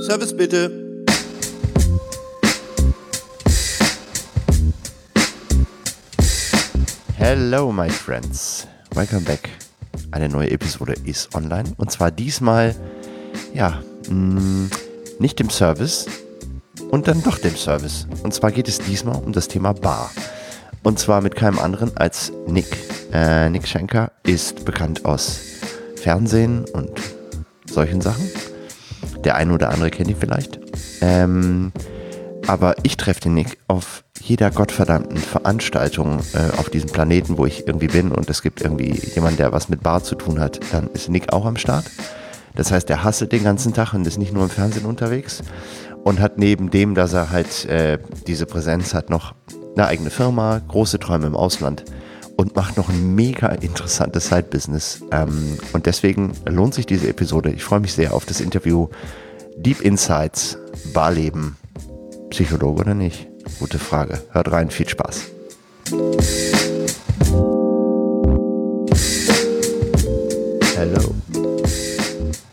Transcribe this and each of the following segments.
Service bitte. Hello, my friends. Welcome back. Eine neue Episode ist online. Und zwar diesmal, ja, mm, nicht dem Service und dann doch dem Service. Und zwar geht es diesmal um das Thema Bar. Und zwar mit keinem anderen als Nick. Äh, Nick Schenker ist bekannt aus Fernsehen und solchen Sachen. Der eine oder andere kennt ihn vielleicht. Ähm, aber ich treffe den Nick auf jeder gottverdammten Veranstaltung äh, auf diesem Planeten, wo ich irgendwie bin und es gibt irgendwie jemanden, der was mit Bar zu tun hat, dann ist Nick auch am Start. Das heißt, er hasselt den ganzen Tag und ist nicht nur im Fernsehen unterwegs und hat neben dem, dass er halt äh, diese Präsenz hat, noch eine eigene Firma, große Träume im Ausland und macht noch ein mega interessantes Side-Business. Ähm, und deswegen lohnt sich diese Episode. Ich freue mich sehr auf das Interview Deep Insights, Barleben. Psychologe oder nicht? Gute Frage. Hört rein, viel Spaß. Hello.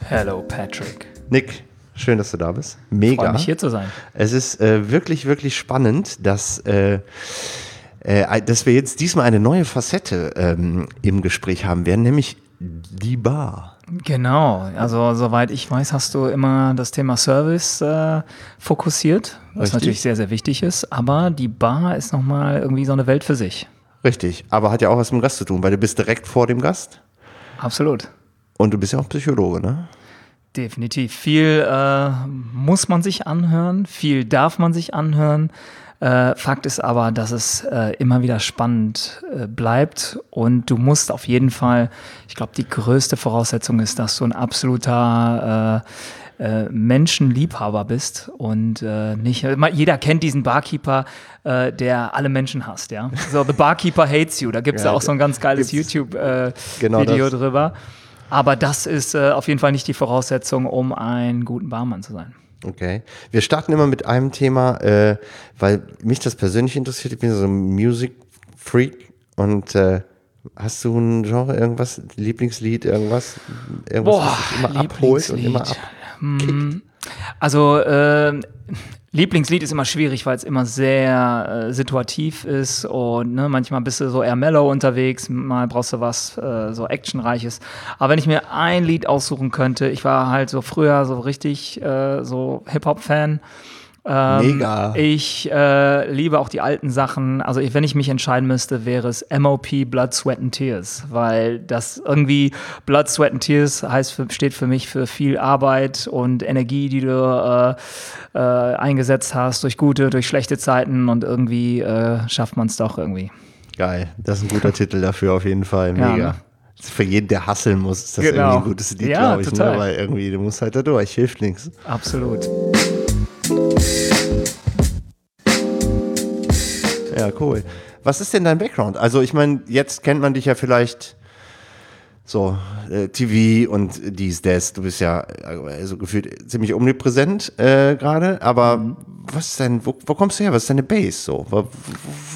Hello, Patrick. Nick, schön, dass du da bist. Mega. Freue mich hier zu sein. Es ist äh, wirklich, wirklich spannend, dass äh, äh, dass wir jetzt diesmal eine neue Facette ähm, im Gespräch haben werden, nämlich die Bar. Genau, also soweit ich weiß, hast du immer das Thema Service äh, fokussiert, was Richtig. natürlich sehr, sehr wichtig ist, aber die Bar ist nochmal irgendwie so eine Welt für sich. Richtig, aber hat ja auch was mit dem Gast zu tun, weil du bist direkt vor dem Gast. Absolut. Und du bist ja auch Psychologe, ne? Definitiv. Viel äh, muss man sich anhören, viel darf man sich anhören. Äh, Fakt ist aber, dass es äh, immer wieder spannend äh, bleibt und du musst auf jeden Fall, ich glaube, die größte Voraussetzung ist, dass du ein absoluter äh, äh, Menschenliebhaber bist und äh, nicht, jeder kennt diesen Barkeeper, der alle Menschen hasst, ja. So, The Barkeeper Hates You, da gibt es ja, auch so ein ganz geiles YouTube-Video genau drüber. Aber das ist auf jeden Fall nicht die Voraussetzung, um ein guten Barmann zu sein. Okay. Wir starten immer mit einem Thema, äh, weil mich das persönlich interessiert. Ich bin so ein Music Freak und äh, hast du ein Genre, irgendwas, Lieblingslied, irgendwas, irgendwas, Boah, was dich immer abholt und immer abkickt? Hm. Also äh, Lieblingslied ist immer schwierig, weil es immer sehr äh, situativ ist und ne, manchmal bist du so eher mellow unterwegs, mal brauchst du was äh, so actionreiches. Aber wenn ich mir ein Lied aussuchen könnte, ich war halt so früher so richtig äh, so Hip-Hop-Fan ähm, Mega. Ich äh, liebe auch die alten Sachen. Also wenn ich mich entscheiden müsste, wäre es MOP Blood, Sweat and Tears, weil das irgendwie Blood, Sweat and Tears heißt für, steht für mich für viel Arbeit und Energie, die du äh, äh, eingesetzt hast durch gute, durch schlechte Zeiten und irgendwie äh, schafft man es doch irgendwie. Geil, das ist ein guter Titel dafür auf jeden Fall. Mega. Ja, ne? Für jeden, der hasseln muss, ist das genau. irgendwie ein gutes Lied, ja, glaube ich. Ne? Weil irgendwie, du musst halt da durch, hilft nichts. Absolut. Ja, cool. Was ist denn dein Background? Also ich meine, jetzt kennt man dich ja vielleicht so äh, TV und dies, das. Du bist ja also gefühlt ziemlich omnipräsent äh, gerade. Aber mhm. Was ist denn, wo, wo, kommst du her? Was ist deine Base so?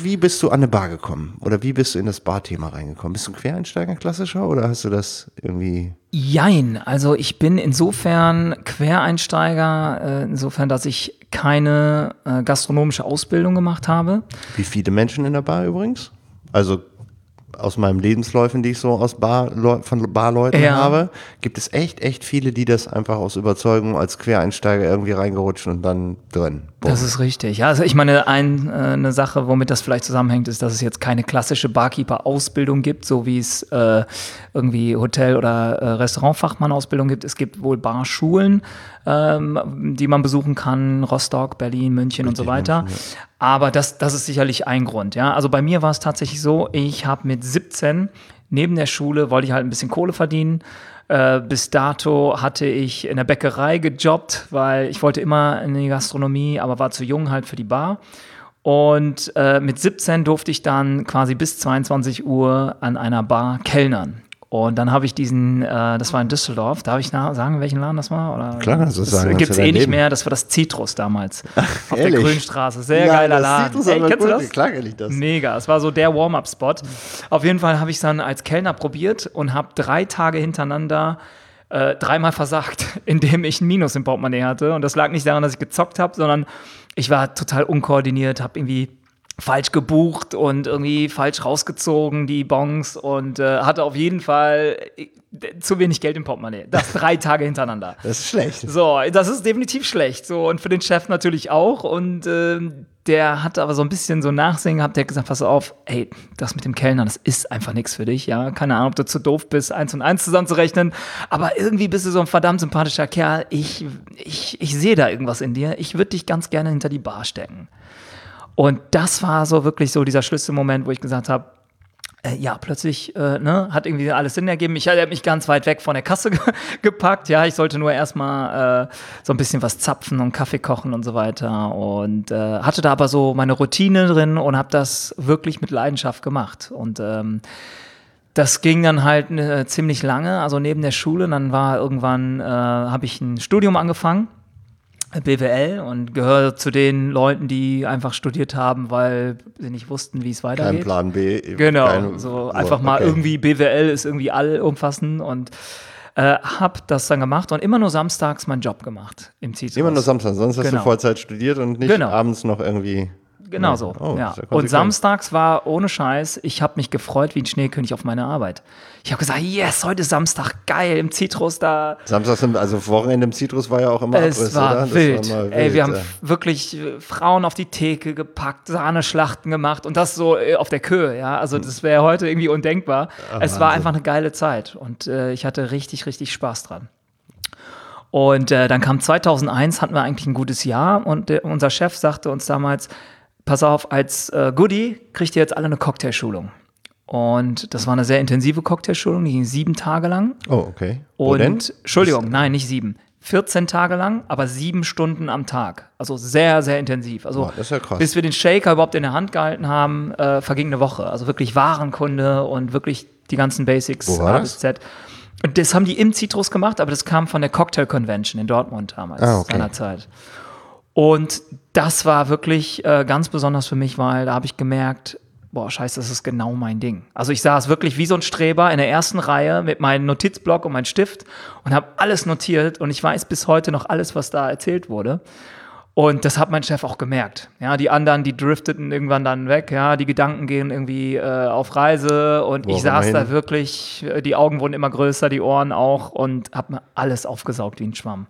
Wie bist du an eine Bar gekommen? Oder wie bist du in das Bar-Thema reingekommen? Bist du ein Quereinsteiger klassischer oder hast du das irgendwie? Jein, also ich bin insofern Quereinsteiger, äh, insofern, dass ich keine äh, gastronomische Ausbildung gemacht habe. Wie viele Menschen in der Bar übrigens? Also aus meinen Lebensläufen, die ich so aus Bar, von Barleuten ja. habe, gibt es echt, echt viele, die das einfach aus Überzeugung als Quereinsteiger irgendwie reingerutschen und dann drin. Das ist richtig. Ja, also ich meine, ein, äh, eine Sache, womit das vielleicht zusammenhängt, ist, dass es jetzt keine klassische Barkeeper-Ausbildung gibt, so wie es äh, irgendwie Hotel- oder äh, Restaurantfachmann-Ausbildung gibt. Es gibt wohl Barschulen, ähm, die man besuchen kann, Rostock, Berlin, München Richtig, und so weiter. München, ja. Aber das, das ist sicherlich ein Grund. Ja, also bei mir war es tatsächlich so, ich habe mit 17 neben der Schule wollte ich halt ein bisschen Kohle verdienen äh, bis dato hatte ich in der Bäckerei gejobbt, weil ich wollte immer in die Gastronomie, aber war zu jung halt für die Bar. Und äh, mit 17 durfte ich dann quasi bis 22 Uhr an einer Bar kellnern. Und dann habe ich diesen, äh, das war in Düsseldorf, darf ich sagen, welchen Laden das war? Oder, Klar, das sagen. Gibt es eh nicht mehr, das war das Citrus damals. Ach, auf ehrlich? der Grünstraße. Sehr ja, geiler Laden. Citrus Ey, kennst du das? Klar kenne ich das. Mega, es war so der Warm-Up-Spot. Auf jeden Fall habe ich es dann als Kellner probiert und habe drei Tage hintereinander äh, dreimal versagt, indem ich ein Minus im Portemonnaie hatte. Und das lag nicht daran, dass ich gezockt habe, sondern ich war total unkoordiniert, habe irgendwie falsch gebucht und irgendwie falsch rausgezogen, die Bons und äh, hatte auf jeden Fall äh, zu wenig Geld im Portemonnaie. Das drei Tage hintereinander. Das ist schlecht. So, das ist definitiv schlecht. So, und für den Chef natürlich auch. Und äh, der hat aber so ein bisschen so Nachsehen gehabt, der hat gesagt, pass auf, ey, das mit dem Kellner, das ist einfach nichts für dich, ja. Keine Ahnung, ob du zu doof bist, eins und eins zusammenzurechnen. Aber irgendwie bist du so ein verdammt sympathischer Kerl. Ich, ich, ich sehe da irgendwas in dir. Ich würde dich ganz gerne hinter die Bar stecken. Und das war so wirklich so dieser Schlüsselmoment, wo ich gesagt habe, äh, ja, plötzlich äh, ne, hat irgendwie alles Sinn ergeben. Ich habe mich ganz weit weg von der Kasse ge gepackt. Ja, ich sollte nur erstmal äh, so ein bisschen was zapfen und Kaffee kochen und so weiter. Und äh, hatte da aber so meine Routine drin und habe das wirklich mit Leidenschaft gemacht. Und ähm, das ging dann halt äh, ziemlich lange, also neben der Schule. Dann war irgendwann, äh, habe ich ein Studium angefangen BWL und gehöre zu den Leuten, die einfach studiert haben, weil sie nicht wussten, wie es weitergeht. Kein Plan B. Genau, kein, so einfach mal okay. irgendwie BWL ist irgendwie allumfassend und äh, hab das dann gemacht und immer nur samstags meinen Job gemacht im Zitrus. Immer nur samstags, sonst hast genau. du Vollzeit studiert und nicht genau. abends noch irgendwie Genau so. Oh, ja. Und samstags war ohne Scheiß, ich habe mich gefreut wie ein Schneekönig auf meine Arbeit. Ich habe gesagt, yes, heute ist Samstag, geil, im Zitrus da. Samstags, also Wochenende im Zitrus war ja auch immer es Abriss, war oder? Wild. War wild. Ey, wir haben wirklich äh, Frauen auf die Theke gepackt, Sahneschlachten gemacht und das so äh, auf der Köhe, ja. Also das wäre heute irgendwie undenkbar. Ach, es war einfach eine geile Zeit und äh, ich hatte richtig, richtig Spaß dran. Und äh, dann kam 2001, hatten wir eigentlich ein gutes Jahr und der, unser Chef sagte uns damals, pass auf, als äh, Goodie kriegt ihr jetzt alle eine Cocktailschulung. Und das war eine sehr intensive Cocktailschulung, die ging sieben Tage lang. Oh, okay. Wo und, denn? Entschuldigung, nein, nicht sieben. 14 Tage lang, aber sieben Stunden am Tag. Also sehr, sehr intensiv. Also oh, das ist ja krass. bis wir den Shaker überhaupt in der Hand gehalten haben, äh, verging eine Woche. Also wirklich Warenkunde und wirklich die ganzen Basics Wo war A bis Z. Und das haben die im Citrus gemacht, aber das kam von der Cocktail Convention in Dortmund damals, ah, okay. seinerzeit. Und das war wirklich äh, ganz besonders für mich, weil da habe ich gemerkt, boah, scheiße, das ist genau mein Ding. Also ich saß wirklich wie so ein Streber in der ersten Reihe mit meinem Notizblock und meinem Stift und habe alles notiert und ich weiß bis heute noch alles, was da erzählt wurde. Und das hat mein Chef auch gemerkt. Ja, die anderen, die drifteten irgendwann dann weg. Ja, die Gedanken gehen irgendwie äh, auf Reise und Wo ich saß da wirklich, äh, die Augen wurden immer größer, die Ohren auch und habe mir alles aufgesaugt wie ein Schwamm.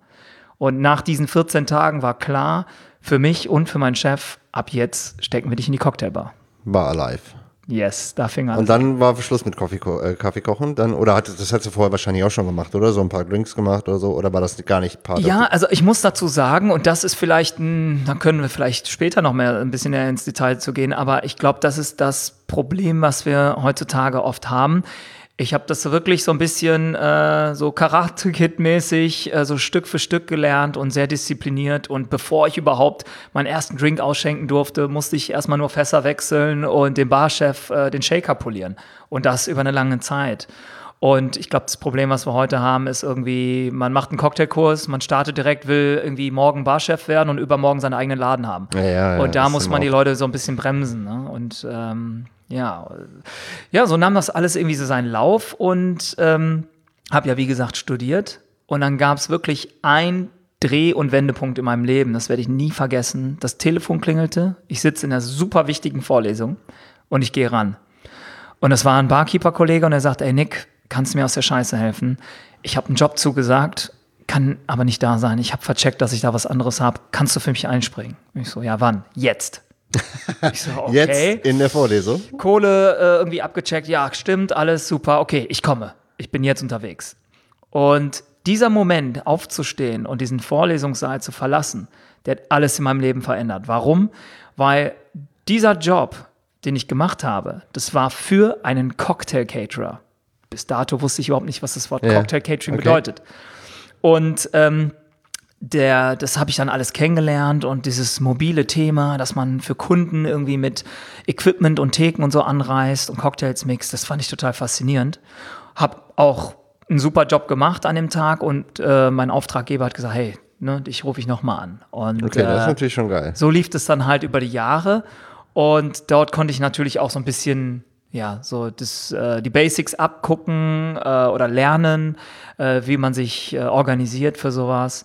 Und nach diesen 14 Tagen war klar, für mich und für meinen Chef, ab jetzt stecken wir dich in die Cocktailbar. War alive. Yes, da fing an. Und dann war Schluss mit Kaffee, äh, Kaffee kochen? Dann, oder hat, das hättest du vorher wahrscheinlich auch schon gemacht, oder? So ein paar Drinks gemacht oder so? Oder war das gar nicht Part Ja, also ich muss dazu sagen, und das ist vielleicht, ein, da können wir vielleicht später noch mehr ein bisschen ins Detail zu gehen, aber ich glaube, das ist das Problem, was wir heutzutage oft haben. Ich habe das wirklich so ein bisschen äh, so Karate-Kid-mäßig, äh, so Stück für Stück gelernt und sehr diszipliniert. Und bevor ich überhaupt meinen ersten Drink ausschenken durfte, musste ich erstmal nur Fässer wechseln und dem Barchef äh, den Shaker polieren. Und das über eine lange Zeit. Und ich glaube, das Problem, was wir heute haben, ist irgendwie, man macht einen Cocktailkurs, man startet direkt, will irgendwie morgen Barchef werden und übermorgen seinen eigenen Laden haben. Ja, ja, und da muss man die Leute so ein bisschen bremsen. Ne? Und ähm, ja, ja, so nahm das alles irgendwie so seinen Lauf und ähm, habe ja, wie gesagt, studiert. Und dann gab es wirklich ein Dreh- und Wendepunkt in meinem Leben. Das werde ich nie vergessen. Das Telefon klingelte. Ich sitze in einer super wichtigen Vorlesung und ich gehe ran. Und das war ein Barkeeper-Kollege und er sagt, ey Nick, kannst du mir aus der Scheiße helfen? Ich habe einen Job zugesagt, kann aber nicht da sein. Ich habe vercheckt, dass ich da was anderes habe. Kannst du für mich einspringen? ich so, ja, wann? Jetzt. Ich so, okay. Jetzt in der Vorlesung. Kohle äh, irgendwie abgecheckt, ja, stimmt, alles super, okay, ich komme. Ich bin jetzt unterwegs. Und dieser Moment, aufzustehen und diesen Vorlesungssaal zu verlassen, der hat alles in meinem Leben verändert. Warum? Weil dieser Job, den ich gemacht habe, das war für einen Cocktail-Caterer. Bis dato wusste ich überhaupt nicht, was das Wort ja. Cocktail-Catering okay. bedeutet. Und ähm, der, das habe ich dann alles kennengelernt und dieses mobile Thema, dass man für Kunden irgendwie mit Equipment und Theken und so anreist und Cocktails mixt, das fand ich total faszinierend. Hab auch einen super Job gemacht an dem Tag und äh, mein Auftraggeber hat gesagt, hey, ne, dich rufe ich nochmal an. Und, okay, das ist äh, natürlich schon geil. So lief es dann halt über die Jahre und dort konnte ich natürlich auch so ein bisschen ja, so das, äh, die Basics abgucken äh, oder lernen, äh, wie man sich äh, organisiert für sowas.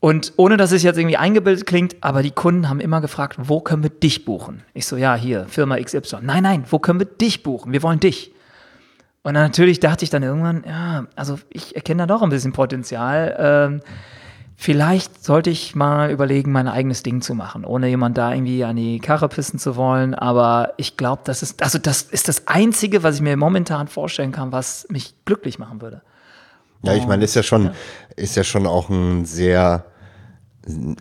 Und ohne dass es jetzt irgendwie eingebildet klingt, aber die Kunden haben immer gefragt, wo können wir dich buchen? Ich so, ja, hier, Firma XY. Nein, nein, wo können wir dich buchen? Wir wollen dich. Und natürlich dachte ich dann irgendwann, ja, also ich erkenne da doch ein bisschen Potenzial. Ähm, vielleicht sollte ich mal überlegen, mein eigenes Ding zu machen, ohne jemand da irgendwie an die Karre pissen zu wollen. Aber ich glaube, das ist, also das ist das Einzige, was ich mir momentan vorstellen kann, was mich glücklich machen würde. Ja, ich meine, ist ja schon, ist ja schon auch ein sehr,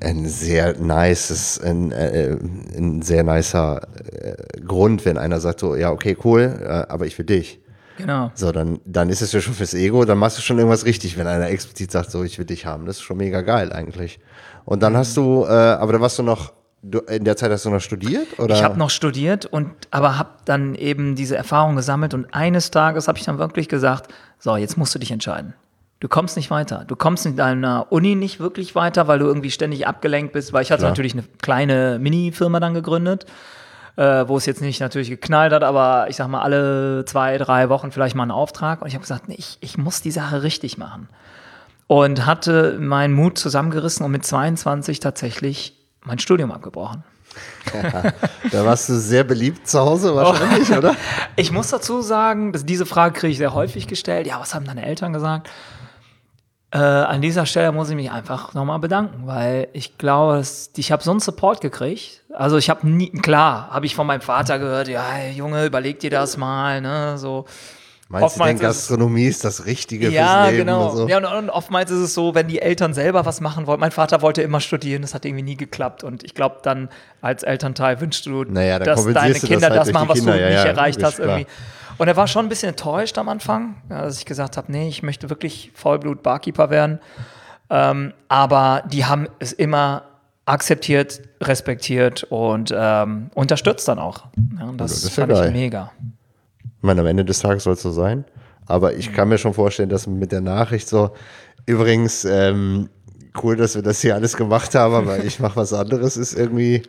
ein sehr nices, ein, äh, ein sehr nicer äh, Grund, wenn einer sagt so, ja, okay, cool, äh, aber ich will dich. Genau. So, dann, dann ist es ja schon fürs Ego, dann machst du schon irgendwas richtig, wenn einer explizit sagt, so, ich will dich haben. Das ist schon mega geil eigentlich. Und dann hast du, äh, aber da warst du noch, du, in der Zeit hast du noch studiert? Oder? Ich habe noch studiert und aber habe dann eben diese Erfahrung gesammelt und eines Tages habe ich dann wirklich gesagt, so, jetzt musst du dich entscheiden. Du kommst nicht weiter. Du kommst in deiner Uni nicht wirklich weiter, weil du irgendwie ständig abgelenkt bist, weil ich hatte Klar. natürlich eine kleine Mini-Firma dann gegründet, äh, wo es jetzt nicht natürlich geknallt hat, aber ich sag mal alle zwei, drei Wochen vielleicht mal einen Auftrag. Und ich habe gesagt, nee, ich, ich muss die Sache richtig machen. Und hatte meinen Mut zusammengerissen und mit 22 tatsächlich mein Studium abgebrochen. Da warst du sehr beliebt zu Hause wahrscheinlich, oder? Ich muss dazu sagen, dass diese Frage kriege ich sehr häufig gestellt. Ja, was haben deine Eltern gesagt? Äh, an dieser Stelle muss ich mich einfach nochmal bedanken, weil ich glaube, dass ich habe so einen Support gekriegt. Also ich habe nie, klar, habe ich von meinem Vater gehört, ja, Junge, überleg dir das mal, ne, so. Meinst du denn, Gastronomie ist das Richtige Ja, fürs Leben? genau. Und so? Ja, und, und oftmals ist es so, wenn die Eltern selber was machen wollen. Mein Vater wollte immer studieren, das hat irgendwie nie geklappt. Und ich glaube, dann als Elternteil wünschst du, Naja, dass deine du das Kinder halt das, machen, was Kinder. du Ja, nicht ja, erreicht hast klar. irgendwie. Und er war schon ein bisschen enttäuscht am Anfang, dass ich gesagt habe, nee, ich möchte wirklich Vollblut-Barkeeper werden. Ähm, aber die haben es immer akzeptiert, respektiert und ähm, unterstützt dann auch. Ja, und das, das ist ja fand ich mega. Ich meine, am Ende des Tages soll es so sein. Aber ich kann mir schon vorstellen, dass mit der Nachricht so, übrigens, ähm, cool, dass wir das hier alles gemacht haben, aber ich mache was anderes, ist irgendwie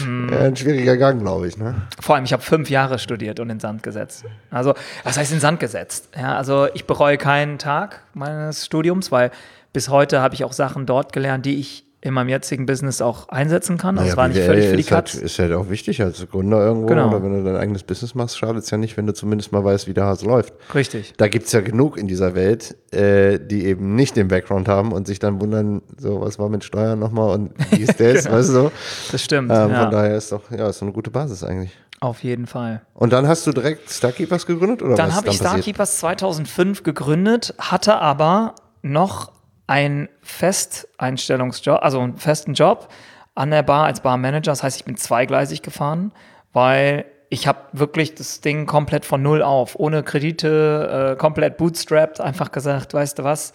äh, ein schwieriger Gang, glaube ich. Ne? Vor allem, ich habe fünf Jahre studiert und in Sand gesetzt. Also, was heißt in Sand gesetzt? Ja, also ich bereue keinen Tag meines Studiums, weil bis heute habe ich auch Sachen dort gelernt, die ich in meinem jetzigen Business auch einsetzen kann. Also es war nicht völlig für die halt, Katz. ist halt auch wichtig als Gründer irgendwo. Genau. Oder wenn du dein eigenes Business machst, schadet es ja nicht, wenn du zumindest mal weißt, wie der Hase läuft. Richtig. Da gibt es ja genug in dieser Welt, äh, die eben nicht den Background haben und sich dann wundern, so, was war mit Steuern nochmal und wie ist das, Genau. weißt du so. Das stimmt. Ähm, ja, Von daher ist doch, ja, ist so eine gute Basis eigentlich. auf jeden Fall. Und dann hast du direkt Starkeepers gegründet oder Dann habe ich? Starkeepers 2005 gegründet, hatte aber noch einen Festeinstellungsjob, also einen festen Job an der Bar als Barmanager. Das heißt, ich bin zweigleisig gefahren, weil ich habe wirklich das Ding komplett von null auf, ohne Kredite, äh, komplett bootstrapped, einfach gesagt, weißt du was,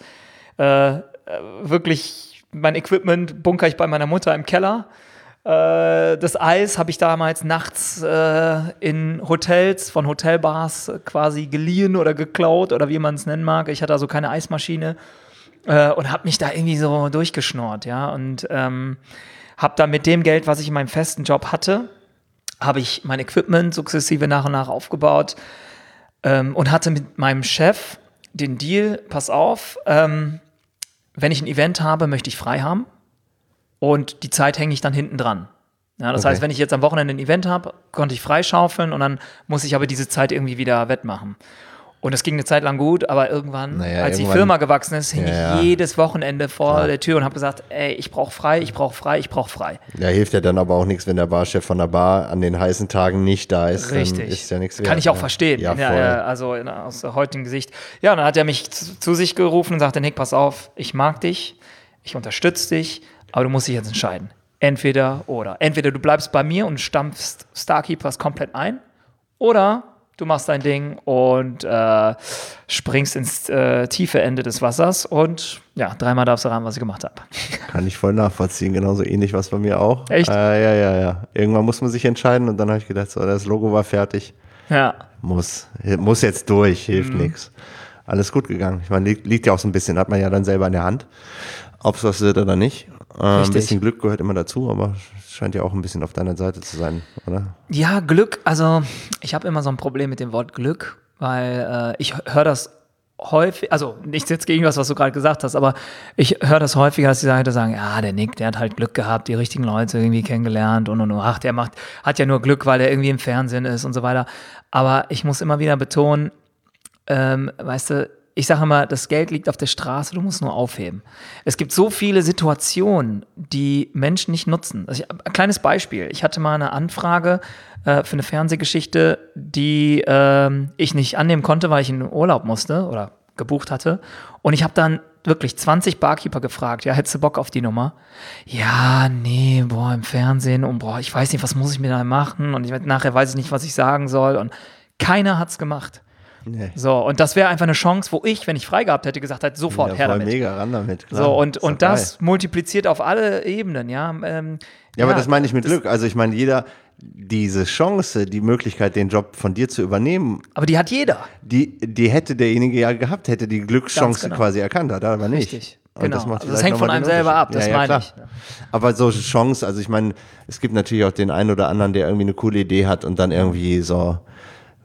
äh, äh, wirklich mein Equipment bunker ich bei meiner Mutter im Keller. Äh, das Eis habe ich damals nachts äh, in Hotels, von Hotelbars quasi geliehen oder geklaut oder wie man es nennen mag. Ich hatte also keine Eismaschine äh, und habe mich da irgendwie so durchgeschnort, ja. Und ähm, habe dann mit dem Geld, was ich in meinem festen Job hatte, habe ich mein Equipment sukzessive nach und nach aufgebaut ähm, und hatte mit meinem Chef den Deal, pass auf, ähm, wenn ich ein Event habe, möchte ich frei haben und die Zeit hänge ich dann hinten dran. Ja, das Okay. heißt, wenn ich jetzt am Wochenende ein Event habe, konnte ich freischaufeln und dann muss ich aber diese Zeit irgendwie wieder wettmachen. Und es ging eine Zeit lang gut, aber irgendwann, Naja, als die irgendwann- Firma gewachsen ist, hing Ja, ja. ich jedes Wochenende vor Klar. der Tür und habe gesagt, ey, ich brauche frei, ich brauche frei, ich brauche frei. Ja, hilft ja dann aber auch nichts, wenn der Barchef von der Bar an den heißen Tagen nicht da ist. Richtig. ist ja nichts Kann wert, ich auch verstehen. Ja, Ja, voll. ja, also in, aus heutigen Sicht. Ja, und dann hat er mich zu, zu sich gerufen und sagte, Nick, pass auf, ich mag dich, ich unterstütze dich, aber du musst dich jetzt entscheiden. Entweder oder. Entweder du bleibst bei mir und stampfst Starkeepers komplett ein oder du machst dein Ding und äh, springst ins äh, tiefe Ende des Wassers und ja, dreimal darfst du raten, was ich gemacht habe. Kann ich voll nachvollziehen, genauso ähnlich was bei mir auch. Echt? Äh, ja, ja, ja. Irgendwann muss man sich entscheiden und dann habe ich gedacht, so, das Logo war fertig. Ja, Muss, muss jetzt durch, hilft Mhm. nichts. Alles gut gegangen. Ich meine, liegt, liegt ja auch so ein bisschen, hat man ja dann selber in der Hand, ob es was wird oder nicht. Äh, ein bisschen Glück gehört immer dazu, aber es scheint ja auch ein bisschen auf deiner Seite zu sein, oder? Ja, Glück, also ich habe immer so ein Problem mit dem Wort Glück, weil äh, ich höre das häufig, also nichts jetzt gegen was, was du gerade gesagt hast, aber ich höre das häufiger, dass die Leute sagen, ja, der Nick, der hat halt Glück gehabt, die richtigen Leute irgendwie kennengelernt und und und. Ach, der macht, hat ja nur Glück, weil er irgendwie im Fernsehen ist und so weiter. Aber ich muss immer wieder betonen, ähm, weißt du, ich sage immer, das Geld liegt auf der Straße, du musst nur aufheben. Es gibt so viele Situationen, die Menschen nicht nutzen. Also ich, ein kleines Beispiel. Ich hatte mal eine Anfrage äh, für eine Fernsehgeschichte, die ähm, ich nicht annehmen konnte, weil ich in Urlaub musste oder gebucht hatte. Und ich habe dann wirklich 20 Barkeeper gefragt, ja, hättest du Bock auf die Nummer? Ja, nee, boah, im Fernsehen und boah, ich weiß nicht, was muss ich mir da machen und ich, nachher weiß ich nicht, was ich sagen soll und keiner hat's gemacht. Nee. So, und das wäre einfach eine Chance, wo ich, wenn ich frei gehabt hätte, gesagt hätte, sofort ja, her damit. mega ran damit. Klar. So, und, doch und das geil. multipliziert auf alle Ebenen, ja. Ähm, Ja, aber das meine ich mit Glück. Also ich meine, jeder, diese Chance, die Möglichkeit, den Job von dir zu übernehmen, Aber die hat jeder. die, die hätte derjenige ja gehabt, hätte die Glückschance genau. quasi erkannt, hat er aber nicht. Richtig. Und Genau. das, macht Also das hängt von einem selber ab, das ja, ja, meine klar. ich. Aber solche Chance, also ich meine, es gibt natürlich auch den einen oder anderen, der irgendwie eine coole Idee hat und dann irgendwie so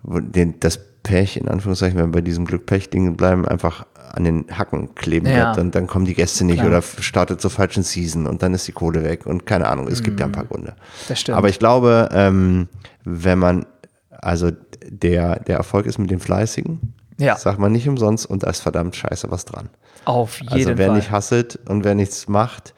den, das Pech, in Anführungszeichen, wenn wir bei diesem Glück-Pech-Ding bleiben, einfach an den Hacken kleben Ja. wird und dann kommen die Gäste nicht Klar. oder startet zur falschen Season und dann ist die Kohle weg und keine Ahnung, es gibt ja ein paar Gründe. Mhm. Das stimmt. Aber ich glaube, ähm, wenn man, also der, der Erfolg ist mit den Fleißigen, Ja. sagt man nicht umsonst und da ist verdammt scheiße was dran. Auf jeden Also wer Fall. nicht hasselt und wer nichts macht,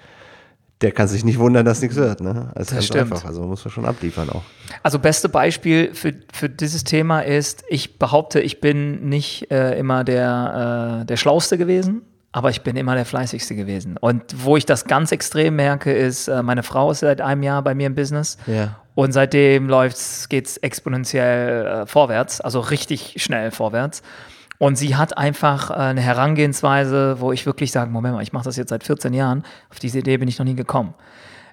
der kann sich nicht wundern, dass nichts wird. Ne? Also ganz stimmt. einfach. Also muss man schon abliefern auch. Also beste Beispiel für, für dieses Thema ist, ich behaupte, ich bin nicht äh, immer der, äh, der Schlauste gewesen, aber ich bin immer der Fleißigste gewesen. Und wo ich das ganz extrem merke, ist, äh, meine Frau ist seit einem Jahr bei mir im Business. Ja. Und seitdem läuft's, geht's exponentiell äh, vorwärts, also richtig schnell vorwärts. Und sie hat einfach äh, eine Herangehensweise, wo ich wirklich sage, Moment mal, ich mache das jetzt seit 14 Jahren, auf diese Idee bin ich noch nie gekommen.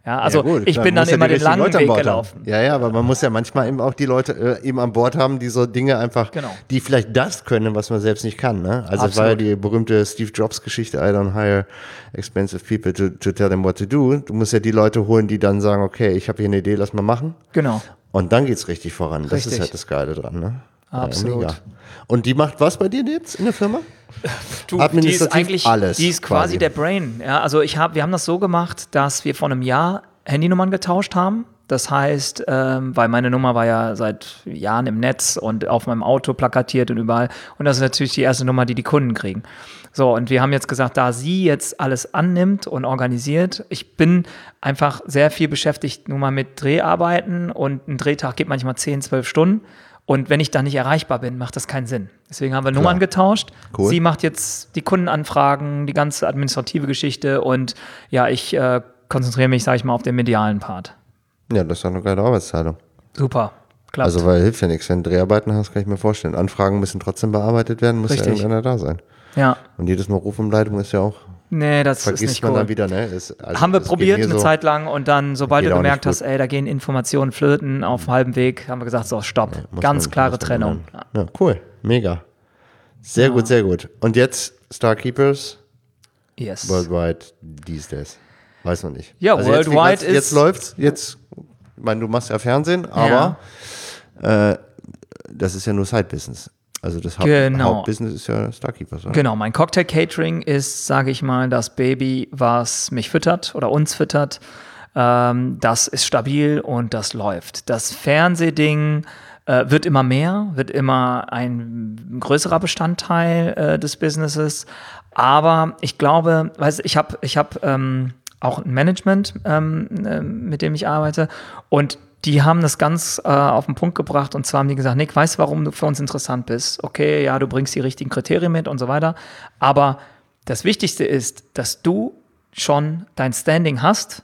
Ja, also ja, gut, ich bin dann ja immer den langen Weg gelaufen. Haben. Ja, ja, aber man muss ja manchmal eben auch die Leute äh, eben an Bord haben, die so Dinge einfach, Genau. die vielleicht das können, was man selbst nicht kann. Ne? Also es war ja die berühmte Steve Jobs Geschichte, I don't hire expensive people to, to tell them what to do. Du musst ja die Leute holen, die dann sagen, okay, ich habe hier eine Idee, lass mal machen. Genau. Und dann geht's richtig voran. Das Richtig. ist halt das Geile dran. Ne? Absolut. Ja. Und die macht was bei dir jetzt in der Firma? Du, die ist eigentlich alles Die ist quasi quasi. der Brain. Ja, also ich hab, wir haben das so gemacht, dass wir vor einem Jahr Handynummern getauscht haben. Das heißt, ähm, weil meine Nummer war ja seit Jahren im Netz und auf meinem Auto plakatiert und überall. Und das ist natürlich die erste Nummer, die die Kunden kriegen. So, und wir haben jetzt gesagt, da sie jetzt alles annimmt und organisiert, ich bin einfach sehr viel beschäftigt nun mal mit Dreharbeiten und ein Drehtag geht manchmal 10, 12 Stunden. Und wenn ich da nicht erreichbar bin, macht das keinen Sinn. Deswegen haben wir Nummern getauscht. Cool. Sie macht jetzt die Kundenanfragen, die ganze administrative Geschichte und ja, ich äh, konzentriere mich, sage ich mal, auf den medialen Part. Ja, das ist doch eine geile Arbeitsteilung. Super, klappt. Also, weil hilft ja nichts. Wenn du Dreharbeiten hast, kann ich mir vorstellen. Anfragen müssen trotzdem bearbeitet werden, muss ja Richtig. irgendeiner da sein. ja, Und jedes Mal Rufumleitung ist ja auch, nee, das ist vergisst nicht man cool. dann wieder, ne? Ist, also haben wir das probiert eine so. Zeit lang und dann, sobald du gemerkt hast, ey, da gehen Informationen flöten auf halbem Weg, haben wir gesagt, so, stopp. Muss Ganz man- klare Trennung. Ja, cool. Mega. Sehr gut, sehr gut. Und jetzt Starkeepers Yes. worldwide these days. Weiß man nicht. Ja, jetzt, worldwide jetzt, jetzt ist- läuft's. Jetzt, ich meine, du machst ja Fernsehen, aber äh, das ist ja nur Side-Business. Also das Haupt, Genau. Hauptbusiness ist ja Starkeepers. Oder? Genau, mein Cocktail Catering ist, sage ich mal, das Baby, was mich füttert oder uns füttert. Ähm, das ist stabil und das läuft. Das Fernsehding äh, wird immer mehr, wird immer ein größerer Bestandteil äh, des Businesses. Aber ich glaube, weißt, du, ich habe ich hab, ähm, auch ein Management, ähm, äh, mit dem ich arbeite und die haben das ganz äh, auf den Punkt gebracht und zwar haben die gesagt, Nick, weißt du, warum du für uns interessant bist? Okay, ja, du bringst die richtigen Kriterien mit und so weiter. Aber das Wichtigste ist, dass du schon dein Standing hast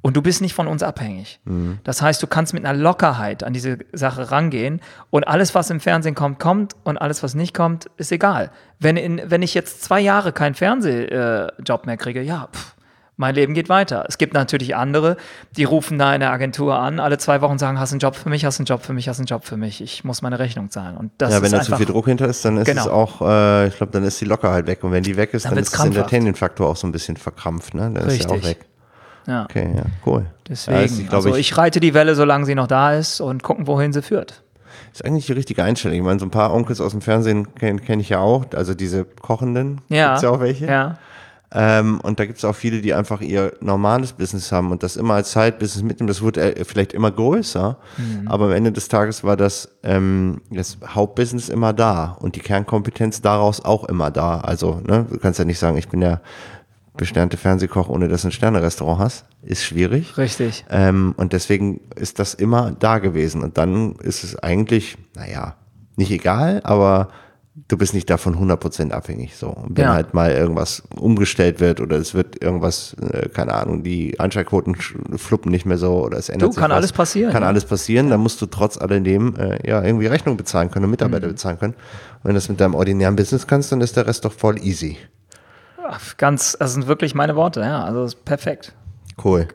und du bist nicht von uns abhängig. Das heißt, du kannst mit einer Lockerheit an diese Sache rangehen und alles, was im Fernsehen kommt, kommt und alles, was nicht kommt, ist egal. Wenn, in, wenn ich jetzt zwei Jahre keinen Fernsehjob mehr kriege, ja, pff, mein Leben geht weiter. Es gibt natürlich andere, die rufen da in der Agentur an, alle zwei Wochen sagen, hast du einen Job für mich, hast du einen Job für mich, hast du einen Job für mich. Ich muss meine Rechnung zahlen. Und das Ja, wenn da zu viel Druck hinter ist, dann ist Genau. es auch, äh, ich glaube, dann ist die Lockerheit weg. Und wenn die weg ist, Dann dann, ist das krampfhaft. Entertainment-Faktor auch so ein bisschen verkrampft. Ne? Dann ist ja auch Richtig. weg. Ja. Okay, ja, cool. Deswegen, Ja, ist, also ich reite die Welle, solange sie noch da ist und gucken, wohin sie führt. Ist eigentlich die richtige Einstellung. Ich meine, so ein paar Onkels aus dem Fernsehen kenne kenn ich ja auch. Also diese Kochenden. Ja. Gibt's ja auch welche. Ja. Ähm, und da gibt es auch viele, die einfach ihr normales Business haben und das immer als Side-Business mitnehmen. Das wurde äh, vielleicht immer größer, aber am Ende des Tages war das, ähm, das Hauptbusiness immer da und die Kernkompetenz daraus auch immer da. Also, ne, du kannst ja nicht sagen, ich bin der besternte Fernsehkoch, ohne dass du ein Sternerestaurant hast. Ist schwierig. Richtig. Ähm, und deswegen ist das immer da gewesen. Und dann ist es eigentlich, naja, nicht egal, aber du bist nicht davon 100% abhängig. So. Und wenn Ja. halt mal irgendwas umgestellt wird oder es wird irgendwas, äh, keine Ahnung, die Einschaltquoten sch- fluppen nicht mehr so oder es ändert Du, sich kann was. alles passieren, Kann ja. alles passieren. Dann musst du trotz alledem äh, ja irgendwie Rechnung bezahlen können und Mitarbeiter Mhm. bezahlen können. Und wenn du das mit deinem ordinären Business kannst, dann ist der Rest doch voll easy. Ach, Ganz, das sind wirklich meine Worte, ja. Also ist perfekt. Cool.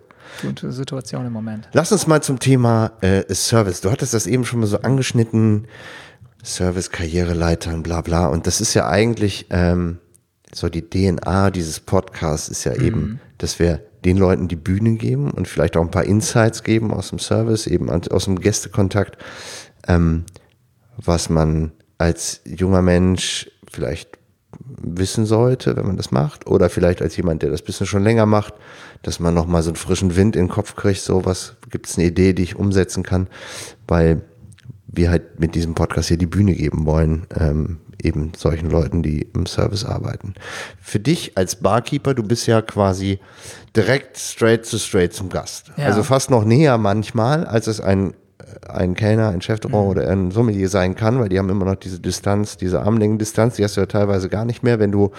Gute Situation im Moment. Lass uns mal zum Thema äh, Service. Du hattest das eben schon mal so angeschnitten. Service, Karriereleitern, bla bla. Und das ist ja eigentlich ähm, so die DNA dieses Podcasts ist ja eben, dass wir den Leuten die Bühne geben und vielleicht auch ein paar Insights geben aus dem Service, eben aus dem Gästekontakt, ähm, was man als junger Mensch vielleicht wissen sollte, wenn man das macht, oder vielleicht als jemand, der das bisschen schon länger macht, dass man nochmal so einen frischen Wind in den Kopf kriegt, so was, gibt es eine Idee, die ich umsetzen kann, weil wir halt mit diesem Podcast hier die Bühne geben wollen, ähm, eben solchen Leuten, die im Service arbeiten. Für dich als Barkeeper, du bist ja quasi direkt straight to straight zum Gast. Ja. Also fast noch näher manchmal, als es ein ein Kellner, ein Chefrestaurant Mhm. oder ein Sommelier sein kann, weil die haben immer noch diese Distanz, diese Armlängendistanz, die hast du ja teilweise gar nicht mehr, wenn du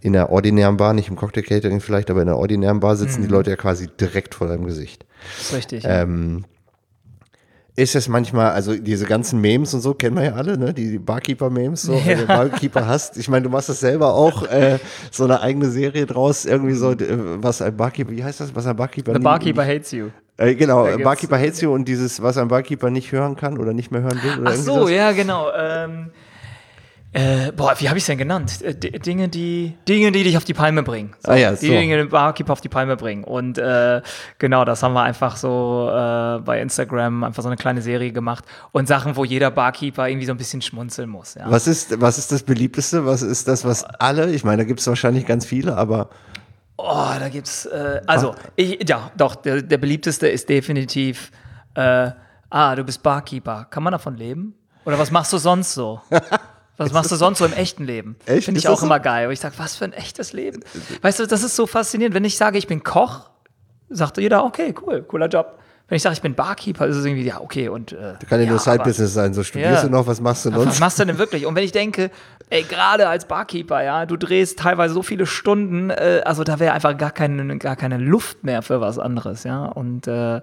in der ordinären Bar, nicht im Cocktail Catering vielleicht, aber in der ordinären Bar sitzen Mhm. die Leute ja quasi direkt vor deinem Gesicht. Das ist richtig. Ähm, ist es manchmal, also diese ganzen Memes und so kennen wir ja alle, ne? Die, die Barkeeper-Memes, so, wenn du Barkeeper hast. Ich meine, du machst das selber auch, äh, so eine eigene Serie draus, irgendwie so, was ein Barkeeper, wie heißt das, was ein Barkeeper The nie- Barkeeper hates you. Äh, genau, Barkeeper hates you und dieses, was ein Barkeeper nicht hören kann oder nicht mehr hören will. Oder Ach so, sowas. ja, genau. Ähm, äh, boah, wie habe ich es denn genannt? Äh, D Dinge, die, Dinge, die dich auf die Palme bringen. So, Ah ja, die so. Dinge, die den Barkeeper auf die Palme bringen. Und äh, genau, das haben wir einfach so äh, bei Instagram einfach so eine kleine Serie gemacht. Und Sachen, wo jeder Barkeeper irgendwie so ein bisschen schmunzeln muss. Ja. Was ist, was ist das beliebteste? Was ist das, was alle, ich meine, da gibt es wahrscheinlich ganz viele, aber Oh, da gibt's, äh, also, ich, ja, doch, der, der beliebteste ist definitiv, äh, ah, du bist Barkeeper. Kann man davon leben? Oder was machst du sonst so? Was machst du sonst so im echten Leben? Echt? Finde ich auch so? immer geil. Und ich sage, was für ein echtes Leben. Weißt du, das ist so faszinierend. Wenn ich sage, ich bin Koch, sagt jeder, okay, cool, cooler Job. Wenn ich sage, ich bin Barkeeper, ist es irgendwie, ja, okay. Und, äh, kann ja, ja, nur Side-Business sein. So studierst Ja. du noch, was machst du was sonst? machst du denn wirklich? Und wenn ich denke, ey, gerade als Barkeeper, ja, du drehst teilweise so viele Stunden, äh, also da wäre einfach gar keine, gar keine Luft mehr für was anderes, ja. Und äh,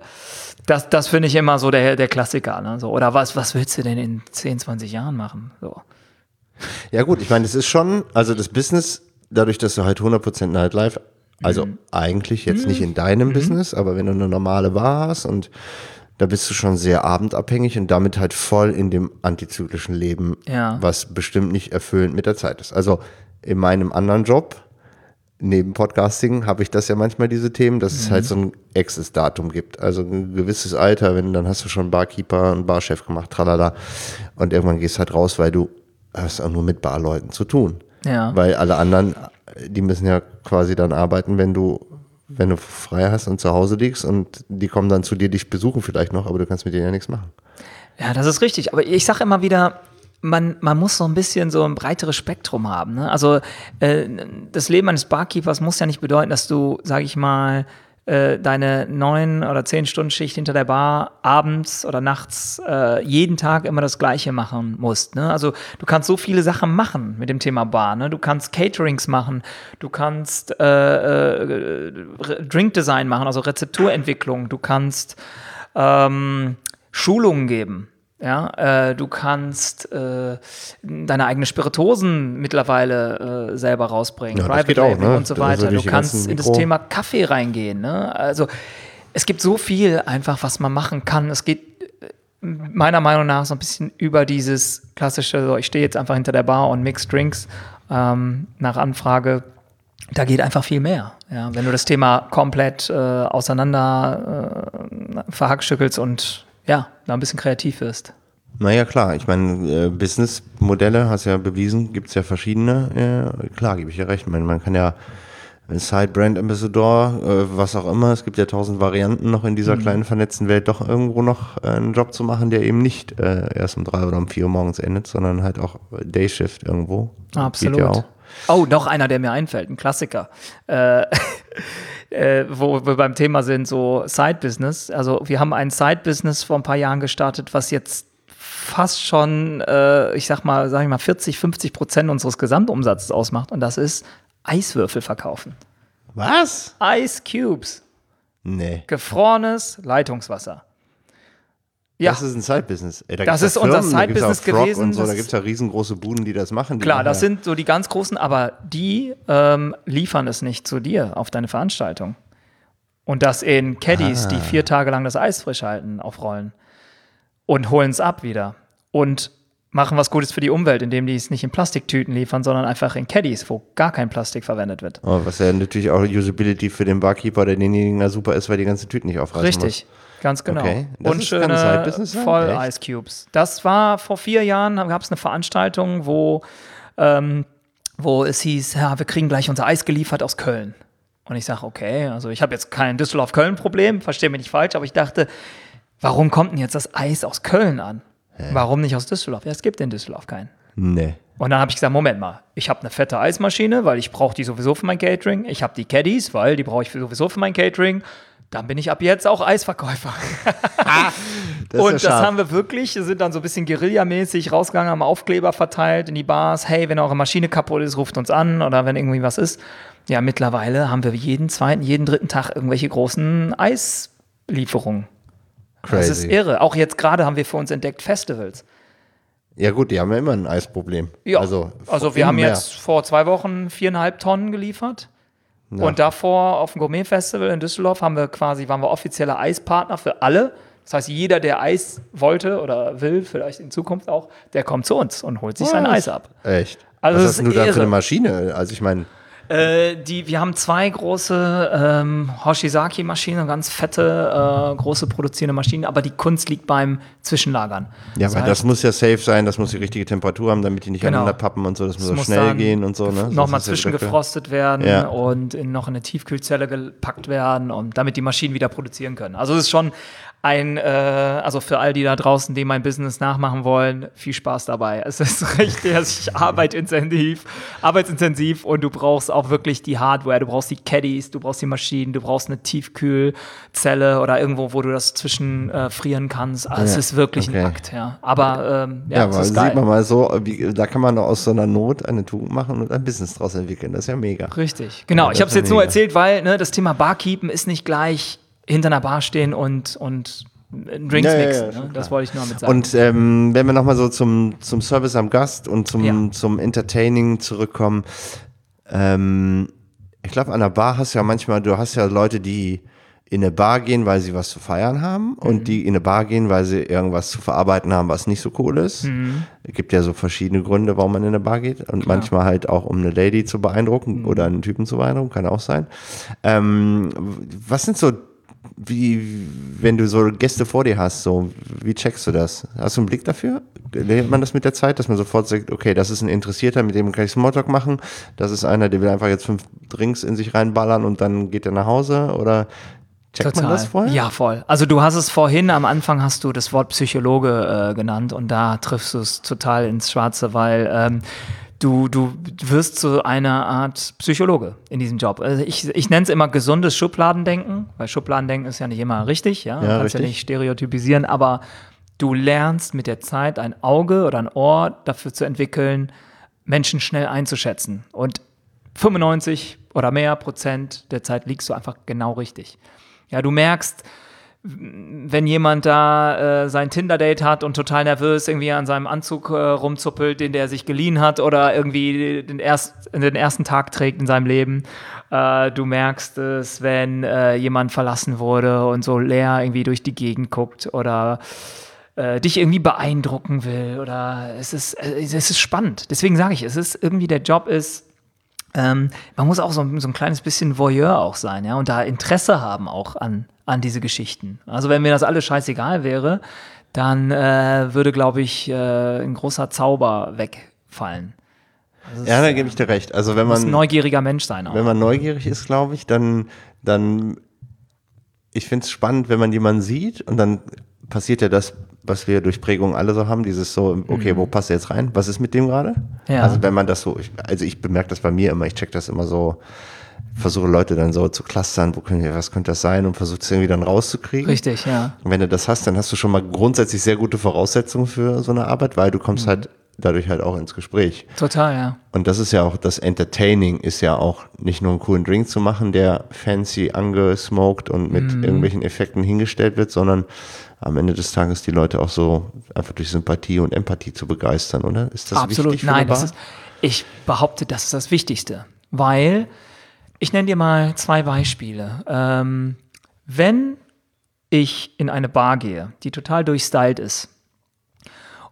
das, das finde ich immer so der, der Klassiker, ne? So, oder was, was willst du denn in 10, 20 Jahren machen? So. Ja gut, ich meine, es ist schon, also das Business, dadurch, dass du halt 100% Nightlife, also Mhm. eigentlich jetzt nicht in deinem Business, aber wenn du eine normale Bar hast und da bist du schon sehr abendabhängig und damit halt voll in dem antizyklischen Leben, Ja. was bestimmt nicht erfüllend mit der Zeit ist. Also in meinem anderen Job, neben Podcasting, habe ich das ja manchmal diese Themen, dass es halt so ein Exit-Datum gibt. Also ein gewisses Alter, wenn dann hast du schon Barkeeper und Barchef gemacht, tralala. Und irgendwann gehst halt raus, weil du hast auch nur mit Barleuten zu tun. Ja. Weil alle anderen, die müssen ja quasi dann arbeiten, wenn du, wenn du frei hast und zu Hause liegst und die kommen dann zu dir dich besuchen vielleicht noch, aber du kannst mit denen ja nichts machen. Ja, das ist richtig. Aber ich sage immer wieder, man, man muss so ein bisschen so ein breiteres Spektrum haben. Ne? Also äh, das Leben eines Barkeepers muss ja nicht bedeuten, dass du, sage ich mal, äh, deine neun oder zehn Stunden Schicht hinter der Bar abends oder nachts äh, jeden Tag immer das Gleiche machen musst. Ne? Also du kannst so viele Sachen machen mit dem Thema Bar. Ne? Du kannst Caterings machen, du kannst äh, äh, Drinkdesign machen, also Rezepturentwicklung, du kannst ähm, Schulungen geben. Ja, äh, du kannst äh, deine eigene Spiritosen mittlerweile äh, selber rausbringen, Ja, Private Label ne? und so Also weiter. durch du kannst in das Thema Kaffee reingehen. Ne? Also es gibt so viel einfach, was man machen kann. Es geht äh, meiner Meinung nach so ein bisschen über dieses klassische, so ich stehe jetzt einfach hinter der Bar und mix Drinks ähm, nach Anfrage. da geht einfach viel mehr. Ja, wenn du das Thema komplett äh, auseinander äh, verhackstückelst und ja, da ein bisschen kreativ wirst. Naja, klar. Ich meine, äh, Businessmodelle, hast ja bewiesen, gibt es ja verschiedene. Äh, klar, gebe ich ja recht. Ich meine, man kann ja Side Brand Ambassador, äh, was auch immer. Es gibt ja tausend Varianten noch in dieser mhm. kleinen vernetzten Welt, doch irgendwo noch äh, einen Job zu machen, der eben nicht erst um drei oder um vier Uhr morgens endet, sondern halt auch Dayshift irgendwo. Absolut. Ja oh, noch einer, der mir einfällt, ein Klassiker. Äh, äh, wo wir beim Thema sind, so Side-Business. Also wir haben ein Side-Business vor ein paar Jahren gestartet, was jetzt fast schon, äh, ich sag mal, sag ich mal, 40, 50 Prozent unseres Gesamtumsatzes ausmacht. Und das ist Eiswürfel verkaufen. Was? Ice Cubes. Nee. Gefrorenes Leitungswasser. Ja. Das ist ein Side-Business. Das ist Firmen, unser Side-Business gewesen. So, da gibt es ja riesengroße Buden, die das machen. Die klar, das sind so die ganz großen, aber die ähm, liefern es nicht zu dir auf deine Veranstaltung. Und das in Caddies, ah. die vier Tage lang das Eis frisch halten, aufrollen. Und holen es ab wieder. Und machen was Gutes für die Umwelt, indem die es nicht in Plastiktüten liefern, sondern einfach in Caddies, wo gar kein Plastik verwendet wird. Oh, was ja natürlich auch Usability für den Barkeeper, der denjenigen da super ist, weil die ganzen Tüten nicht aufreißen Richtig. Muss. Ganz genau. Okay. und schöne voll Ice Cubes. Das war vor vier Jahren, gab es eine Veranstaltung, wo, ähm, wo es hieß, ja, wir kriegen gleich unser Eis geliefert aus Köln. Und ich sage, okay, also ich habe jetzt kein Düsseldorf-Köln-Problem, verstehe mich nicht falsch, aber ich dachte, warum kommt denn jetzt das Eis aus Köln an? Hä? Warum nicht aus Düsseldorf? Ja, es gibt in Düsseldorf keinen. Nee. Und dann habe ich gesagt, Moment mal, ich habe eine fette Eismaschine, weil ich brauche die sowieso für mein Catering. Ich habe die Caddies, weil die brauche ich sowieso für mein Catering dann bin ich ab jetzt auch Eisverkäufer. das und das haben wir wirklich, sind dann so ein bisschen guerillamäßig rausgegangen, haben Aufkleber verteilt in die Bars. Hey, wenn eure Maschine kaputt ist, ruft uns an oder wenn irgendwie was ist. Ja, mittlerweile haben wir jeden zweiten, jeden dritten Tag irgendwelche großen Eislieferungen. Crazy. Das ist irre. Auch jetzt gerade haben wir für uns entdeckt Festivals. Ja gut, die haben ja immer ein Eisproblem. Ja, also, also wir haben mehr. jetzt vor zwei Wochen viereinhalb Tonnen geliefert. Ja. Und davor auf dem Gourmet-Festival in Düsseldorf haben wir quasi, waren wir offizieller Eispartner für alle. Das heißt, jeder, der Eis wollte oder will, vielleicht in Zukunft auch, der kommt zu uns und holt sich Was? sein Eis ab. Echt? Also Was hast du da für eine Maschine? Also ich meine. Äh, die, wir haben zwei große ähm, Hoshizaki-Maschinen, ganz fette, äh, große produzierende Maschinen, aber die Kunst liegt beim Zwischenlagern. Ja, das weil das muss ja safe sein, das muss die richtige Temperatur haben, damit die nicht genau. aneinander pappen und so, das, das muss, muss schnell gehen und so. Ne? Nochmal zwischengefrostet werden ja. und in, noch in eine Tiefkühlzelle gepackt werden, und damit die Maschinen wieder produzieren können. Also es ist schon ein, äh, also für all die da draußen, die mein Business nachmachen wollen, viel Spaß dabei. Es ist richtig arbeitintensiv, arbeitsintensiv und du brauchst auch wirklich die Hardware, du brauchst die Caddies, du brauchst die Maschinen, du brauchst eine Tiefkühlzelle oder irgendwo, wo du das zwischenfrieren äh, kannst. Also ja, es ist wirklich okay. ein Akt, ja. Aber ähm, ja, ja aber sieht man mal so, wie, da kann man aus so einer Not eine Tugend machen und ein Business draus entwickeln. Das ist ja mega. Richtig, genau. Ja, ich habe es jetzt mega. nur erzählt, weil ne, das Thema Barkeepen ist nicht gleich hinter einer Bar stehen und, und Drinks ja, mixen. Ja, ja, ne? Das wollte ich nur damit sagen. Und ähm, wenn wir nochmal so zum, zum Service am Gast und zum, zum Entertaining zurückkommen, ähm, ich glaube, an der Bar hast du ja manchmal, du hast ja Leute, die in eine Bar gehen, weil sie was zu feiern haben mhm. und die in eine Bar gehen, weil sie irgendwas zu verarbeiten haben, was nicht so cool ist. Mhm. Es gibt ja so verschiedene Gründe, warum man in eine Bar geht und Klar. manchmal halt auch, um eine Lady zu beeindrucken mhm. oder einen Typen zu beeindrucken, kann auch sein. Ähm, was sind so wie, wenn du so Gäste vor dir hast, so, wie checkst du das? Hast du einen Blick dafür? Lernt man das mit der Zeit, dass man sofort sagt, okay, das ist ein Interessierter, mit dem kann ich Smalltalk machen, das ist einer, der will einfach jetzt fünf Drinks in sich reinballern und dann geht er nach Hause oder checkt Total. man das vorher? Ja, voll. Also du hast es vorhin, am Anfang hast du das Wort Psychologe äh, genannt und da triffst du es total ins Schwarze, weil ähm, du, du wirst zu einer Art Psychologe in diesem Job. Also ich, ich nenne es immer gesundes Schubladendenken, weil Schubladendenken ist ja nicht immer richtig, ja, ja kannst ja nicht stereotypisieren, aber du lernst mit der Zeit ein Auge oder ein Ohr dafür zu entwickeln, Menschen schnell einzuschätzen. Und 95 oder mehr Prozent der Zeit liegst du einfach genau richtig. Ja, du merkst, wenn jemand da äh, sein Tinder-Date hat und total nervös irgendwie an seinem Anzug äh, rumzuppelt, den der sich geliehen hat oder irgendwie den, erst, den ersten Tag trägt in seinem Leben. Äh, du merkst es, wenn äh, jemand verlassen wurde und so leer irgendwie durch die Gegend guckt oder äh, dich irgendwie beeindrucken will oder es ist, äh, es ist spannend. Deswegen sage ich, es ist irgendwie der Job ist ähm, man muss auch so, so, ein kleines bisschen Voyeur auch sein, ja, und da Interesse haben auch an, an diese Geschichten. Also wenn mir das alles scheißegal wäre, dann äh, würde, glaube ich, äh, ein großer Zauber wegfallen. Ist, ja, da gebe ich dir recht. Also wenn man ein neugieriger Mensch sein. Auch. Wenn man neugierig ist, glaube ich, dann, dann ich finde es spannend, wenn man jemanden sieht und dann passiert ja das, was wir durch Prägung alle so haben, dieses so, okay, mhm. wo passt er jetzt rein? Was ist mit dem gerade? Ja. Also wenn man das so, ich, also ich bemerke das bei mir immer, ich check das immer so, versuche Leute dann so zu clustern, wo können, was könnte das sein und versuche es irgendwie dann rauszukriegen. Richtig, ja. Und wenn du das hast, dann hast du schon mal grundsätzlich sehr gute Voraussetzungen für so eine Arbeit, weil du kommst mhm. halt dadurch halt auch ins Gespräch. Total, ja. Und das ist ja auch, das Entertaining ist ja auch nicht nur einen coolen Drink zu machen, der fancy angesmoked und mit mhm. irgendwelchen Effekten hingestellt wird, sondern am Ende des Tages die Leute auch so einfach durch Sympathie und Empathie zu begeistern, oder? Ist das Absolut, wichtig? Nein, das ist, ich behaupte, das ist das Wichtigste, weil ich nenne dir mal zwei Beispiele. Ähm, wenn ich in eine Bar gehe, die total durchstylt ist,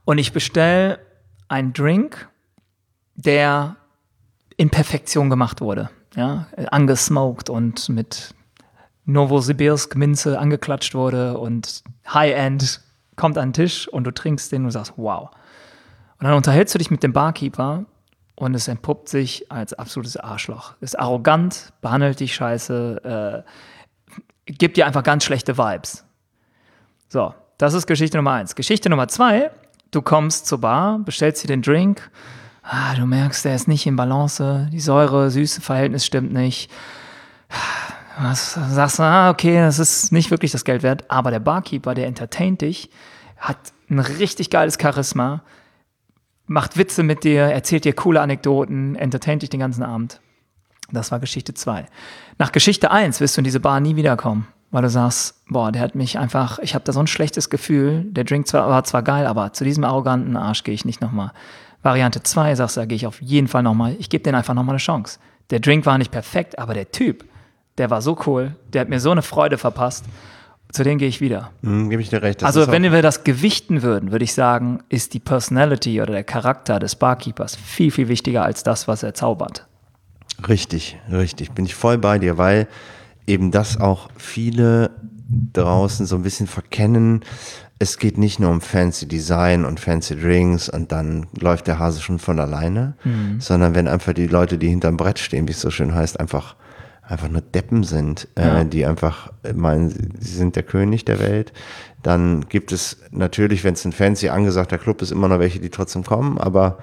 und ich bestelle einen Drink, der in Perfektion gemacht wurde, ja, angesmoked und mit Novosibirsk Minze angeklatscht wurde und High-End kommt an den Tisch und du trinkst den und sagst, wow. Und dann unterhältst du dich mit dem Barkeeper und es entpuppt sich als absolutes Arschloch. Ist arrogant, behandelt dich scheiße, äh, gibt dir einfach ganz schlechte Vibes. So, das ist Geschichte Nummer eins. Geschichte Nummer zwei, du kommst zur Bar, bestellst dir den Drink, ah, du merkst, der ist nicht in Balance, die Säure-Süße-Verhältnis stimmt nicht was sagst du, ah, okay, das ist nicht wirklich das Geld wert, aber der Barkeeper, der entertaint dich, hat ein richtig geiles Charisma, macht Witze mit dir, erzählt dir coole Anekdoten, entertaint dich den ganzen Abend. Das war Geschichte 2. Nach Geschichte 1 wirst du in diese Bar nie wiederkommen, weil du sagst, boah, der hat mich einfach, ich habe da so ein schlechtes Gefühl, der Drink zwar, war zwar geil, aber zu diesem arroganten Arsch gehe ich nicht nochmal. Variante 2 sagst du, da gehe ich auf jeden Fall nochmal, ich gebe den einfach nochmal eine Chance. Der Drink war nicht perfekt, aber der Typ, der war so cool, der hat mir so eine Freude verpasst. Zu denen gehe ich wieder. Mhm, Gebe ich dir recht. also, wenn wir das gewichten würden, würde ich sagen, ist die Personality oder der Charakter des Barkeepers viel, viel wichtiger als das, was er zaubert. Richtig, richtig. Bin ich voll bei dir, weil eben das auch viele draußen so ein bisschen verkennen. Es geht nicht nur um fancy Design und fancy Drinks und dann läuft der Hase schon von alleine, mhm. sondern wenn einfach die Leute, die hinterm Brett stehen, wie es so schön heißt, einfach einfach nur Deppen sind, äh, ja. äh, die einfach meinen, sie sind der König der Welt. Dann gibt es natürlich, wenn es ein fancy angesagter Club ist, immer noch welche, die trotzdem kommen, aber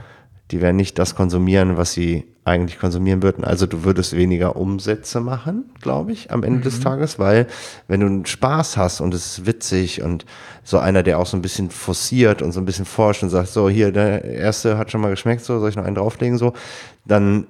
die werden nicht das konsumieren, was sie eigentlich konsumieren würden. Also du würdest weniger Umsätze machen, glaube ich, am Ende mhm. des Tages, weil wenn du Spaß hast und es ist witzig und so einer, der auch so ein bisschen forciert und so ein bisschen forscht und sagt, so hier, der erste hat schon mal geschmeckt, so soll ich noch einen drauflegen, so, dann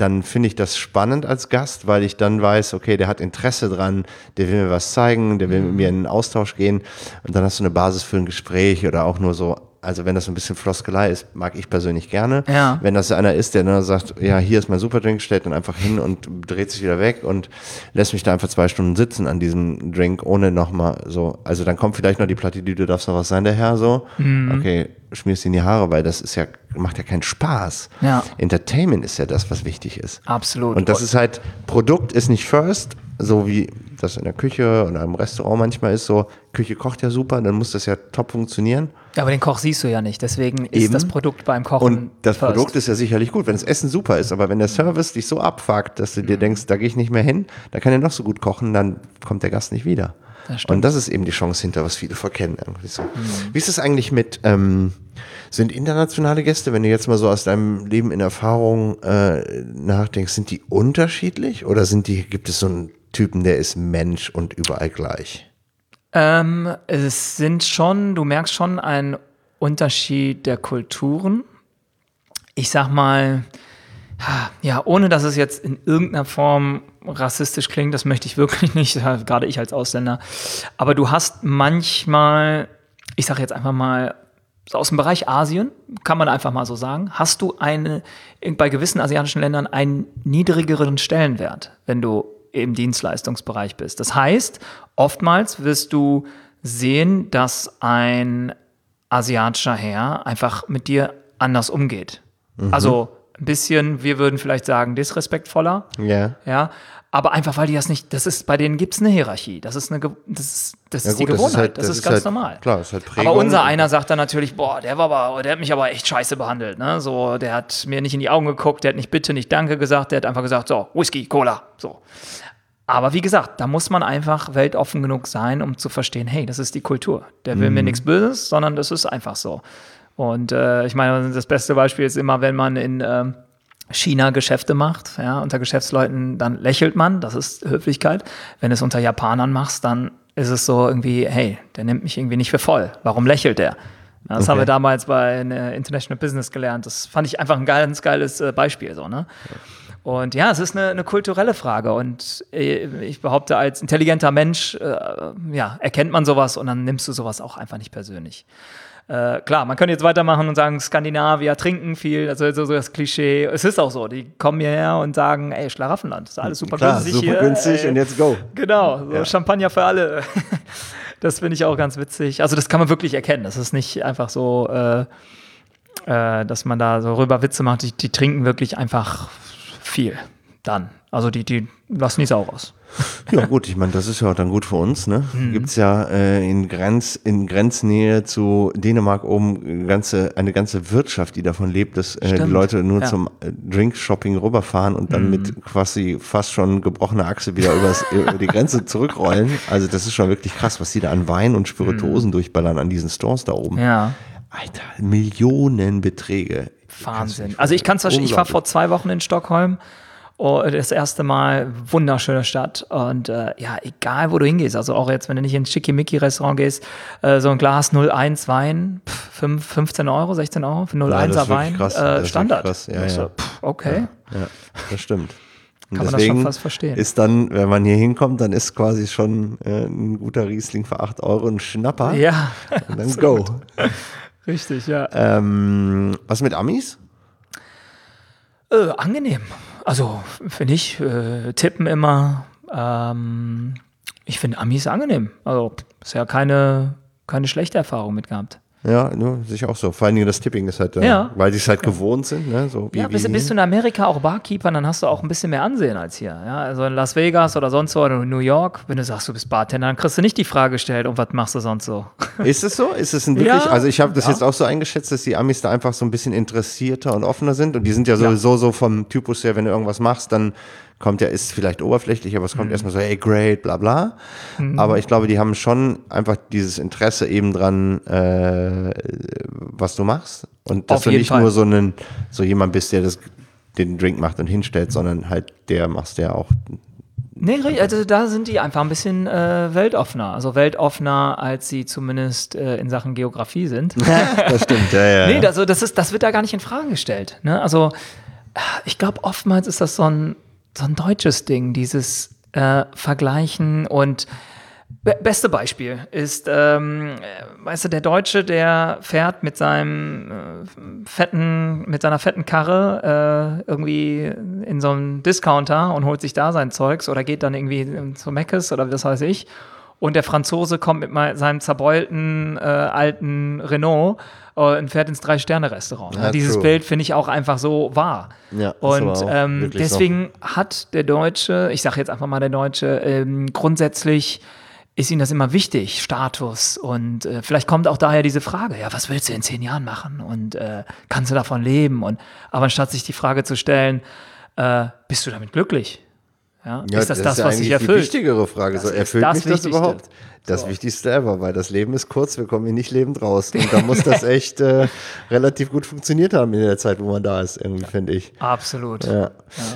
dann finde ich das spannend als Gast, weil ich dann weiß, okay, der hat Interesse dran, der will mir was zeigen, der will mit mir in einen Austausch gehen. Und dann hast du eine Basis für ein Gespräch oder auch nur so also wenn das so ein bisschen Floskelei ist, mag ich persönlich gerne. Ja. Wenn das einer ist, der dann sagt, ja, hier ist mein Superdrink, stellt dann einfach hin und dreht sich wieder weg und lässt mich da einfach zwei Stunden sitzen an diesem Drink, ohne nochmal so, also dann kommt vielleicht noch die Plattitüde, darf noch was sein, der Herr, so. Mhm. Okay, schmierst in die Haare, weil das ist ja, macht ja keinen Spaß. Ja. Entertainment ist ja das, was wichtig ist. Absolut. Und das ist halt, Produkt ist nicht first, so wie das in der Küche oder im Restaurant manchmal ist, so, Küche kocht ja super, dann muss das ja top funktionieren. Aber den Koch siehst du ja nicht, deswegen ist Eben. das Produkt beim Kochen. Und das first. Produkt ist ja sicherlich gut, wenn das Essen super ist, aber wenn der Service dich so abfuckt, dass du dir mhm. denkst, da gehe ich nicht mehr hin, da kann er noch so gut kochen, dann kommt der Gast nicht wieder. Das und das ist eben die Chance hinter, was viele verkennen. So. Mhm. Wie ist es eigentlich mit, ähm, sind internationale Gäste, wenn du jetzt mal so aus deinem Leben in Erfahrung äh, nachdenkst, sind die unterschiedlich oder sind die, gibt es so einen Typen, der ist Mensch und überall gleich? Ähm, es sind schon, du merkst schon einen Unterschied der Kulturen. Ich sag mal, ja, ohne dass es jetzt in irgendeiner Form rassistisch klingt, das möchte ich wirklich nicht, gerade ich als Ausländer. Aber du hast manchmal, ich sage jetzt einfach mal, aus dem Bereich Asien, kann man einfach mal so sagen, hast du eine, bei gewissen asiatischen Ländern einen niedrigeren Stellenwert, wenn du im Dienstleistungsbereich bist. Das heißt, oftmals wirst du sehen, dass ein asiatischer Herr einfach mit dir anders umgeht. Mhm. Also ein bisschen, wir würden vielleicht sagen, disrespektvoller. Ja. Ja. Aber einfach, weil die das nicht, das ist, bei denen gibt es eine Hierarchie. Das ist eine, das ist, das Ja ist die gut, Gewohnheit. halt- das ist, ganz halt, normal. Klar, das ist halt Prägung. Aber unser einer sagt dann natürlich, boah, der war aber, der hat mich aber echt scheiße behandelt, ne? So, der hat mir nicht in die Augen geguckt, der hat nicht bitte, nicht danke gesagt, der hat einfach gesagt, so, Whisky, Cola, so. Aber wie gesagt, da muss man einfach weltoffen genug sein, um zu verstehen, hey, das ist die Kultur. Der will Mhm. mir nichts Böses, sondern das ist einfach so. Und äh, ich meine, das beste Beispiel ist immer, wenn man in ähm, China Geschäfte macht, ja, unter Geschäftsleuten, dann lächelt man, das ist Höflichkeit. Wenn du es unter Japanern machst, dann ist es so irgendwie, hey, der nimmt mich irgendwie nicht für voll. Warum lächelt der? Das haben Okay. wir damals bei International Business gelernt. Das fand ich einfach ein ganz geiles äh, Beispiel. So, ne? Und ja, es ist eine, eine kulturelle Frage. Und äh, ich behaupte, als intelligenter Mensch äh, ja, erkennt man sowas und dann nimmst du sowas auch einfach nicht persönlich. Äh, klar, man könnte jetzt weitermachen und sagen, Skandinavier trinken viel, also so, so das Klischee. Es ist auch so, die kommen hierher und sagen, ey, Schlaraffenland, ist alles super Klar, günstig super hier. günstig ey. und jetzt go. Genau, so Ja. Champagner für alle. Das finde ich auch ganz witzig. Also das kann man wirklich erkennen. Das ist nicht einfach so, äh, äh, dass man da so rüber Witze macht. Die, die trinken wirklich einfach viel. Dann. Also die, die lassen die Sau raus. Ja gut, ich meine, das ist ja auch dann gut für uns. Ne? Mhm. Gibt es ja äh, in, Grenz, in Grenznähe zu Dänemark oben ganze, eine ganze Wirtschaft, die davon lebt, dass äh, die Leute nur ja. Mhm. zum Drink-Shopping rüberfahren und dann mit quasi fast schon gebrochener Achse wieder übers, über die Grenze zurückrollen. Also das ist schon wirklich krass, was die da an Wein und Spirituosen durchballern an diesen Stores da oben. Mhm. Ja, Alter, Millionenbeträge. Wahnsinn. Also ich kann es verstehen. Ich war vor zwei Wochen in Stockholm. Oh, das erste Mal, wunderschöne Stadt. Und äh, ja, egal wo du hingehst, also auch jetzt, wenn du nicht ins Schickimicki-Restaurant gehst, äh, so ein Glas 01 Wein, pff, fünf- 15 Euro, 16 Euro für 01er das ist wirklich Wein, krass. Äh, Standard. krass. Ja, ich ja. pff, okay. Ja, das stimmt. Und Kann man das schon fast verstehen. Ist dann, wenn man hier hinkommt, dann ist quasi schon äh, ein guter Riesling für 8 Euro ein Schnapper. Ja, Und dann go. richtig, ja. Ähm, was mit Amis? Äh, angenehm. Also, finde ich, äh, tippen immer. Ähm, ich finde Amis angenehm. Also, bisher keine, keine schlechte Erfahrung mit gehabt. Ja, nur sicher auch so. Vor allen Dingen das Tipping ist halt, äh, Ja. weil die es halt gewohnt sind. Ne? So Ja, bist, bist du in Amerika auch Barkeeper, dann hast du auch ein bisschen mehr Ansehen als hier. Ja, also in Las Vegas oder sonst wo oder in New York, wenn du sagst, du bist Bartender, dann kriegst du nicht die Frage gestellt, und was machst du sonst so? Ist es so? Ist es ein wirklich? Ja. also ich habe das Ja. jetzt auch so eingeschätzt, dass die Amis da einfach so ein bisschen interessierter und offener sind. Und die sind ja sowieso so vom Typus her, wenn du irgendwas machst, dann kommt ja, ist vielleicht oberflächlich, aber es Mhm. kommt erstmal so, hey, great, bla bla. Aber ich glaube, die haben schon einfach dieses Interesse eben dran, äh, was du machst. Und dass Auf du nicht Fall. nur so, einen, so jemand bist, der das, den Drink macht und hinstellt, sondern halt der machst, der auch. Nee, also da sind die einfach ein bisschen äh, weltoffener. Also weltoffener, als sie zumindest äh, in Sachen Geografie sind. Das stimmt, ja, ja. Nee, also das, ist, das wird da gar nicht in Frage gestellt. Ne? Also ich glaube, oftmals ist das so ein, so ein deutsches Ding, dieses äh, Vergleichen und be beste Beispiel ist, ähm, äh, weißt du, der Deutsche, der fährt mit seinem äh, fetten, mit seiner fetten Karre äh, irgendwie in so einen Discounter und holt sich da sein Zeugs oder geht dann irgendwie zu Meckes oder was weiß ich. Und der Franzose kommt mit mal seinem zerbeulten äh, alten Renault äh, und fährt ins Drei-Sterne-Restaurant. Ja, Dieses true. Bild finde ich auch einfach so wahr. Ja, und ähm, wirklich so. deswegen hat der Deutsche, ich sage jetzt einfach mal der Deutsche, ähm, grundsätzlich ist ihm das immer wichtig, Status. Und äh, vielleicht kommt auch daher diese Frage, ja, was willst du in zehn Jahren machen? Und äh, kannst du davon leben? Und aber anstatt sich die Frage zu stellen, äh, bist du damit glücklich? Ja, Ja, ist das das, ja was sich eigentlich die erfüllt? wichtigere Frage. So, ist erfüllt das mich das überhaupt? Das Wichtigste ever, weil das Leben ist kurz, wir kommen hier nicht lebend raus. Und da muss das echt äh, relativ gut funktioniert haben in der Zeit, wo man da ist, irgendwie, finde ich. Absolut. Ja.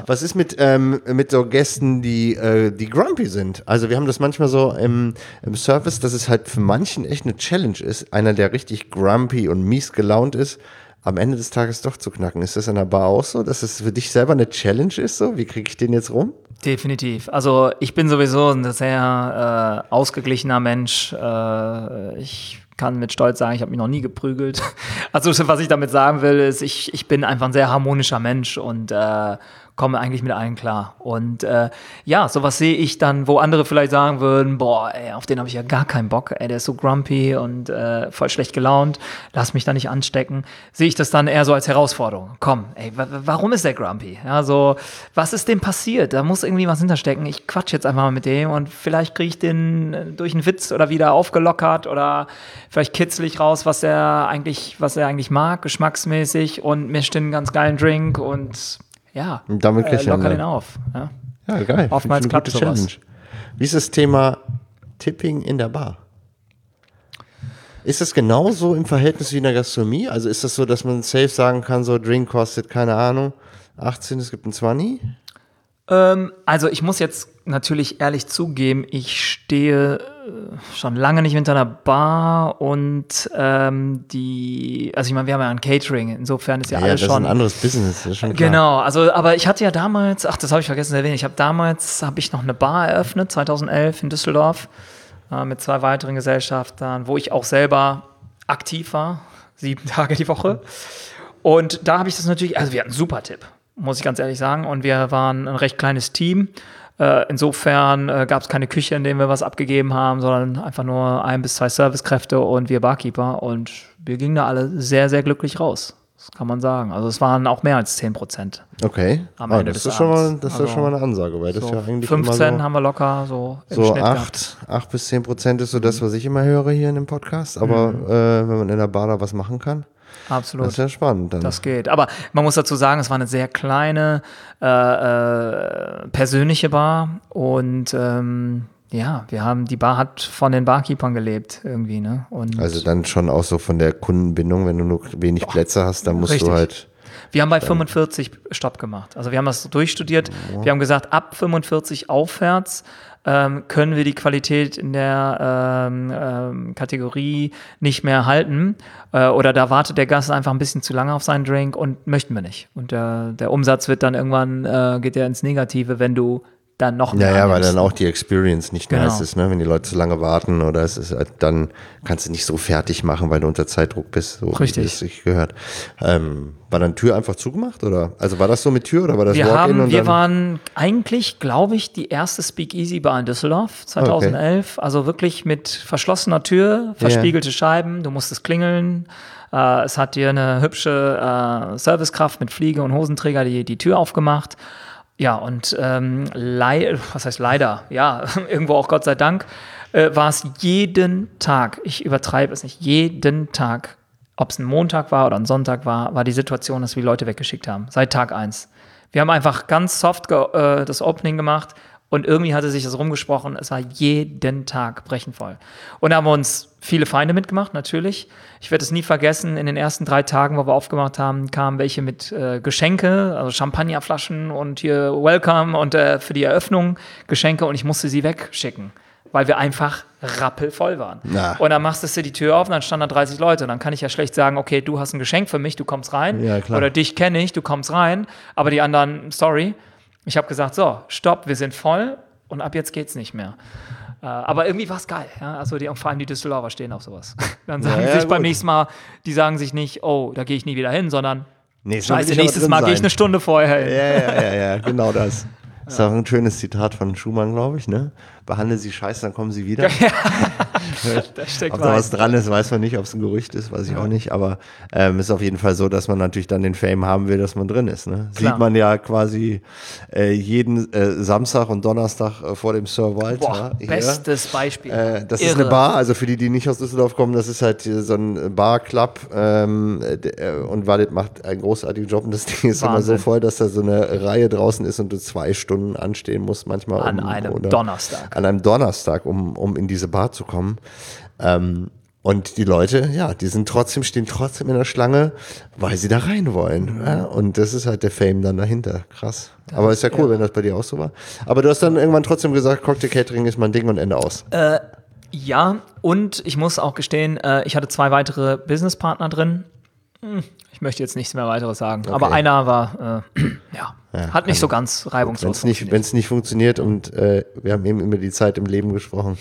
Was ist mit, ähm, mit so Gästen, die, äh, die grumpy sind? Also wir haben das manchmal so im, im Service, dass es halt für manchen echt eine Challenge ist, einer, der richtig grumpy und mies gelaunt ist, am Ende des Tages doch zu knacken. Ist das in der Bar auch so, dass es für dich selber eine Challenge ist? So, wie kriege ich den jetzt rum? Definitiv. Also ich bin sowieso ein sehr äh, ausgeglichener Mensch. Äh, ich kann mit Stolz sagen, ich habe mich noch nie geprügelt. Also was ich damit sagen will, ist, ich, ich bin einfach ein sehr harmonischer Mensch und äh, komme eigentlich mit allen klar. Und äh, ja, sowas sehe ich dann, wo andere vielleicht sagen würden, boah, ey, auf den habe ich ja gar keinen Bock, ey, der ist so grumpy und äh, voll schlecht gelaunt, lass mich da nicht anstecken. Sehe ich das dann eher so als Herausforderung. Komm, ey, warum ist der grumpy? Ja, so, was ist dem passiert? Da muss irgendwie was hinterstecken. Ich quatsch jetzt einfach mal mit dem und vielleicht kriege ich den äh, durch einen Witz oder wieder aufgelockert oder vielleicht kitzel ich raus, was er eigentlich, was er eigentlich mag, geschmacksmäßig und mischt den ganz geilen Drink und ja, und damit äh, locker den auf. Ja, ja geil. Oftmals klappt sowas. Challenge. Wie ist das Thema Tipping in der Bar? Ist das genauso im Verhältnis wie in der Gastronomie? Also ist das so, dass man safe sagen kann, so Drink kostet, keine Ahnung, 18, es gibt ein 20? Ähm, also ich muss jetzt natürlich ehrlich zugeben, ich stehe schon lange nicht hinter einer Bar und ähm, die, also ich meine, wir haben ja ein Catering, insofern ist ja, ja alles das schon. ist ein anderes Business, das ist schon klar. Genau, also aber ich hatte ja damals, ach, das habe ich vergessen zu erwähnen, ich habe damals, habe ich noch eine Bar eröffnet, 2011 in Düsseldorf, äh, mit zwei weiteren Gesellschaftern, wo ich auch selber aktiv war, sieben Tage die Woche. Und da habe ich das natürlich, also wir hatten einen super Tipp muss ich ganz ehrlich sagen. Und wir waren ein recht kleines Team. Äh, insofern äh, gab es keine Küche, in der wir was abgegeben haben, sondern einfach nur ein bis zwei Servicekräfte und wir Barkeeper. Und wir gingen da alle sehr, sehr glücklich raus. Das kann man sagen. Also es waren auch mehr als 10 Prozent. Okay. Am Ende das, ist schon mal, das also ist schon mal eine Ansage, weil das so ja eigentlich 15 so, haben wir locker so im So 8, 8 bis 10 Prozent ist so das, was ich immer höre hier in dem Podcast. Aber mhm. äh, wenn man in der Bar da was machen kann. Absolut. Das ist ja spannend. Dann. Das geht. Aber man muss dazu sagen, es war eine sehr kleine, äh, äh, persönliche Bar und ähm, ja, wir haben, die Bar hat von den Barkeepern gelebt irgendwie, ne? Und also dann schon auch so von der Kundenbindung, wenn du nur wenig Plätze hast, dann musst richtig. du halt. Wir haben bei 45 Stopp gemacht. Also wir haben das durchstudiert. Wir haben gesagt, ab 45 aufwärts ähm, können wir die Qualität in der ähm, ähm, Kategorie nicht mehr halten. Äh, oder da wartet der Gast einfach ein bisschen zu lange auf seinen Drink und möchten wir nicht. Und der, der Umsatz wird dann irgendwann, äh, geht ja ins Negative, wenn du dann noch mehr. Ja, ja, weil dann auch die Experience nicht genau. nice ist, ne? Wenn die Leute zu lange warten oder es ist halt, dann kannst du nicht so fertig machen, weil du unter Zeitdruck bist, so Richtig. wie es sich gehört. Ähm, war dann Tür einfach zugemacht oder? Also war das so mit Tür oder war das wir? Haben, wir waren eigentlich, glaube ich, die erste Speakeasy Bar in Düsseldorf 2011. Okay. Also wirklich mit verschlossener Tür, verspiegelte yeah. Scheiben, du musstest klingeln. Äh, es hat dir eine hübsche äh, Servicekraft mit Fliege und Hosenträger die, die Tür aufgemacht. Ja, und ähm, was heißt leider, ja, irgendwo auch Gott sei Dank, äh, war es jeden Tag, ich übertreibe es nicht, jeden Tag, ob es ein Montag war oder ein Sonntag war, war die Situation, dass wir Leute weggeschickt haben, seit Tag eins. Wir haben einfach ganz soft äh, das Opening gemacht und irgendwie hatte sich das rumgesprochen. Es war jeden Tag brechenvoll. Und da haben wir uns viele Feinde mitgemacht, natürlich. Ich werde es nie vergessen, in den ersten drei Tagen, wo wir aufgemacht haben, kamen welche mit äh, Geschenke, also Champagnerflaschen und hier Welcome und äh, für die Eröffnung Geschenke und ich musste sie wegschicken, weil wir einfach rappelvoll waren. Na. Und dann machst du die Tür auf und dann standen da 30 Leute und dann kann ich ja schlecht sagen, okay, du hast ein Geschenk für mich, du kommst rein. Ja, Oder dich kenne ich, du kommst rein, aber die anderen, sorry. Ich habe gesagt, so, stopp, wir sind voll und ab jetzt geht's nicht mehr. Äh, aber irgendwie war es geil. Ja? Also die, vor allem die Düsseldorfer stehen auf sowas. Dann sagen ja, ja, sich gut. beim nächsten Mal, die sagen sich nicht, oh, da gehe ich nie wieder hin, sondern Nächstes Scheiße, nächstes Mal gehe ich eine Stunde vorher hin. Ja, ja, ja, ja, genau das. Das ist auch ein schönes Zitat von Schumann, glaube ich, ne? Behandle sie scheiße, dann kommen sie wieder. Ja, da steckt ob da was dran ist, weiß man nicht, ob es ein Gerücht ist, weiß ich ja. auch nicht. Aber ähm, ist auf jeden Fall so, dass man natürlich dann den Fame haben will, dass man drin ist. Ne? Sieht man ja quasi äh, jeden äh, Samstag und Donnerstag äh, vor dem Sir Walter. Boah, bestes Beispiel. Äh, das Irre. ist eine Bar, also für die, die nicht aus Düsseldorf kommen, das ist halt so ein Bar-Club ähm, äh, und Walid macht einen großartigen Job und das Ding ist Wahnsinn. immer so voll, dass da so eine Reihe draußen ist und du zwei Stunden anstehen musst manchmal. An um, einem Donnerstag. An einem Donnerstag, um, um in diese Bar zu kommen. Ähm, und die Leute, ja, die sind trotzdem, stehen trotzdem in der Schlange, weil sie da rein wollen. Mhm. Ja? Und das ist halt der Fame dann dahinter. Krass. Das Aber ist ja cool, ja. wenn das bei dir auch so war. Aber du hast dann irgendwann trotzdem gesagt, Cocktail Catering ist mein Ding und Ende aus. Äh, ja, und ich muss auch gestehen, äh, ich hatte zwei weitere Businesspartner drin. Hm, ich möchte jetzt nichts mehr weiteres sagen. Okay. Aber einer war, äh, ja, ja, hat nicht also, so ganz reibungslos Wenn es nicht, nicht funktioniert und äh, wir haben eben über die Zeit im Leben gesprochen.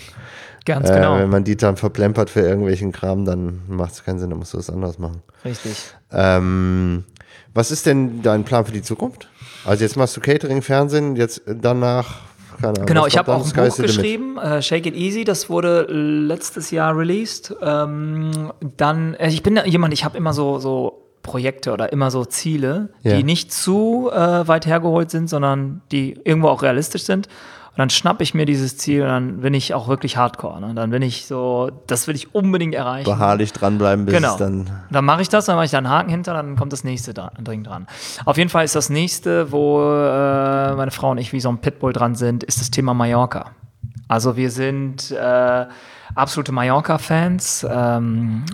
Ganz genau. Äh, wenn man die dann verplempert für irgendwelchen Kram, dann macht es keinen Sinn, dann musst du was anderes machen. Richtig. Ähm, Was ist denn dein Plan für die Zukunft? Also jetzt machst du Catering, Fernsehen, jetzt danach, keine Ahnung. Genau, ich habe auch ein Buch geschrieben, uh, Shake It Easy, das wurde letztes Jahr released. Ähm, dann, äh, ich bin jemand, ich habe immer so, so Projekte oder immer so Ziele, ja. die nicht zu äh, weit hergeholt sind, sondern die irgendwo auch realistisch sind. Und dann schnappe ich mir dieses Ziel und dann bin ich auch wirklich hardcore. Ne? Dann bin ich so, das will ich unbedingt erreichen. Beharrlich dranbleiben, bis genau. dann. Dann mache ich das, dann mache ich da einen Haken hinter, dann kommt das nächste dringend dran. Auf jeden Fall ist das nächste, wo äh, meine Frau und ich wie so ein Pitbull dran sind, ist das Thema Mallorca. Also wir sind äh, absolute Mallorca-Fans, ähm,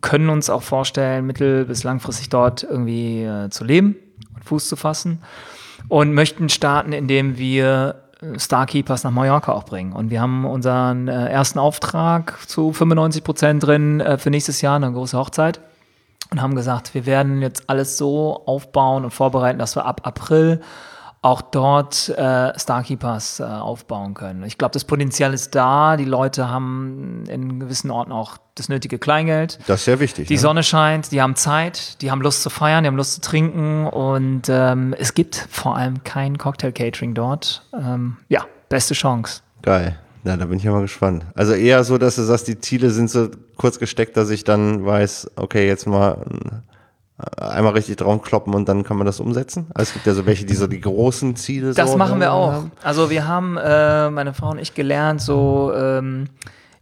können uns auch vorstellen, mittel- bis langfristig dort irgendwie äh, zu leben und Fuß zu fassen und möchten starten, indem wir Starkeepers nach Mallorca auch bringen. Und wir haben unseren äh, ersten Auftrag zu 95 Prozent drin äh, für nächstes Jahr, eine große Hochzeit. Und haben gesagt, wir werden jetzt alles so aufbauen und vorbereiten, dass wir ab April auch dort äh, Starkeepers äh, aufbauen können. Ich glaube, das Potenzial ist da. Die Leute haben in gewissen Orten auch das nötige Kleingeld. Das ist sehr wichtig. Die ne? Sonne scheint, die haben Zeit, die haben Lust zu feiern, die haben Lust zu trinken und ähm, es gibt vor allem kein Cocktail-Catering dort. Ähm, ja, beste Chance. Geil. Ja, da bin ich ja mal gespannt. Also eher so, dass du sagst, die Ziele sind so kurz gesteckt, dass ich dann weiß, okay, jetzt mal einmal richtig drauf kloppen und dann kann man das umsetzen? Also es gibt ja so welche, die so die großen Ziele Das so machen wir auch. Haben. Also wir haben, äh, meine Frau und ich gelernt, so, ähm,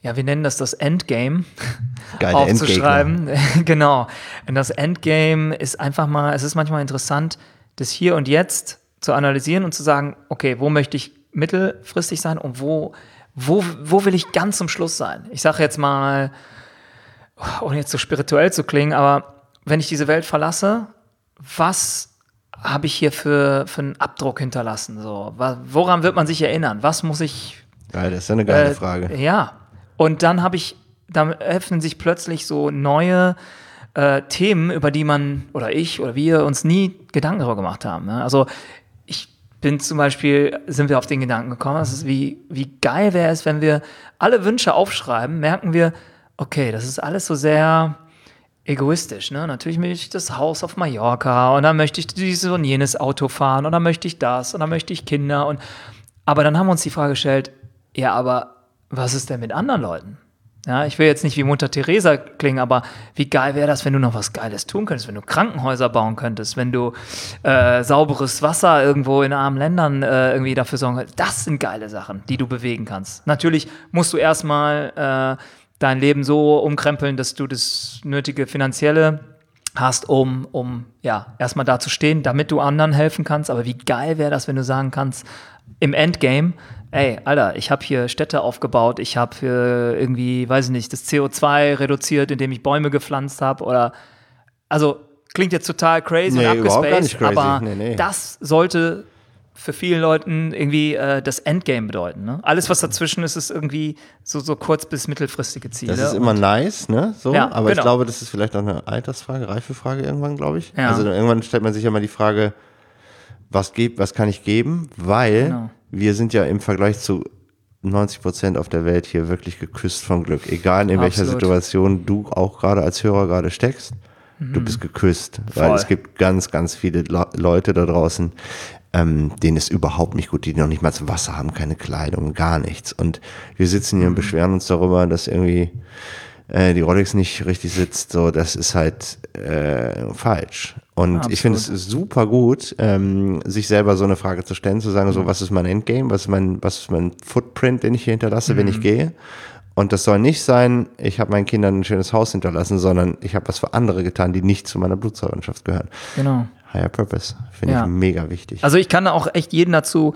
ja, wir nennen das das Endgame Geile aufzuschreiben. genau. Und das Endgame ist einfach mal, es ist manchmal interessant, das hier und jetzt zu analysieren und zu sagen, okay, wo möchte ich mittelfristig sein und wo, wo, wo will ich ganz zum Schluss sein? Ich sage jetzt mal, ohne jetzt so spirituell zu klingen, aber wenn ich diese Welt verlasse, was habe ich hier für, für einen Abdruck hinterlassen? So, woran wird man sich erinnern? Was muss ich. Geil, das ist ja eine geile äh, Frage. Ja. Und dann habe ich, dann öffnen sich plötzlich so neue äh, Themen, über die man oder ich oder wir uns nie Gedanken darüber gemacht haben. Ne? Also ich bin zum Beispiel, sind wir auf den Gedanken gekommen, das ist wie, wie geil wäre es, wenn wir alle Wünsche aufschreiben, merken wir, okay, das ist alles so sehr egoistisch. Ne? Natürlich möchte ich das Haus auf Mallorca und dann möchte ich dieses und jenes Auto fahren und dann möchte ich das und dann möchte ich Kinder. Und aber dann haben wir uns die Frage gestellt, ja, aber was ist denn mit anderen Leuten? Ja, ich will jetzt nicht wie Mutter Teresa klingen, aber wie geil wäre das, wenn du noch was Geiles tun könntest, wenn du Krankenhäuser bauen könntest, wenn du äh, sauberes Wasser irgendwo in armen Ländern äh, irgendwie dafür sorgen könntest. Das sind geile Sachen, die du bewegen kannst. Natürlich musst du erstmal äh, dein Leben so umkrempeln, dass du das nötige finanzielle hast, um, um ja, erstmal da zu stehen, damit du anderen helfen kannst. Aber wie geil wäre das, wenn du sagen kannst, im Endgame, ey, Alter, ich habe hier Städte aufgebaut, ich habe irgendwie, weiß ich nicht, das CO2 reduziert, indem ich Bäume gepflanzt habe oder also klingt jetzt total crazy nee, und abgespaced, aber nee, nee. das sollte für viele Leuten irgendwie äh, das Endgame bedeuten. Ne? Alles, was dazwischen ist, ist irgendwie so, so kurz- bis mittelfristige Ziele. Das ist immer nice, ne? So, ja, aber genau. ich glaube, das ist vielleicht auch eine Altersfrage, Reifefrage irgendwann, glaube ich. Ja. Also irgendwann stellt man sich ja mal die Frage, was, gibt, was kann ich geben? Weil genau. wir sind ja im Vergleich zu 90 Prozent auf der Welt hier wirklich geküsst vom Glück. Egal in welcher Situation du auch gerade als Hörer gerade steckst. Du mhm. bist geküsst, Voll. weil es gibt ganz, ganz viele Leute da draußen, ähm, denen ist überhaupt nicht gut, die noch nicht mal Wasser haben, keine Kleidung, gar nichts. Und wir sitzen hier und mhm. beschweren uns darüber, dass irgendwie äh, die Rolex nicht richtig sitzt. So, das ist halt äh, falsch. Und Absolut. ich finde es super gut, ähm, sich selber so eine Frage zu stellen, zu sagen, so, mhm. was ist mein Endgame, was ist mein, was ist mein Footprint, den ich hier hinterlasse, mhm. wenn ich mhm. gehe? Und das soll nicht sein, ich habe meinen Kindern ein schönes Haus hinterlassen, sondern ich habe was für andere getan, die nicht zu meiner Blutsverwandtschaft gehören. Genau. Higher Purpose. Finde ja. ich mega wichtig. Also ich kann auch echt jeden dazu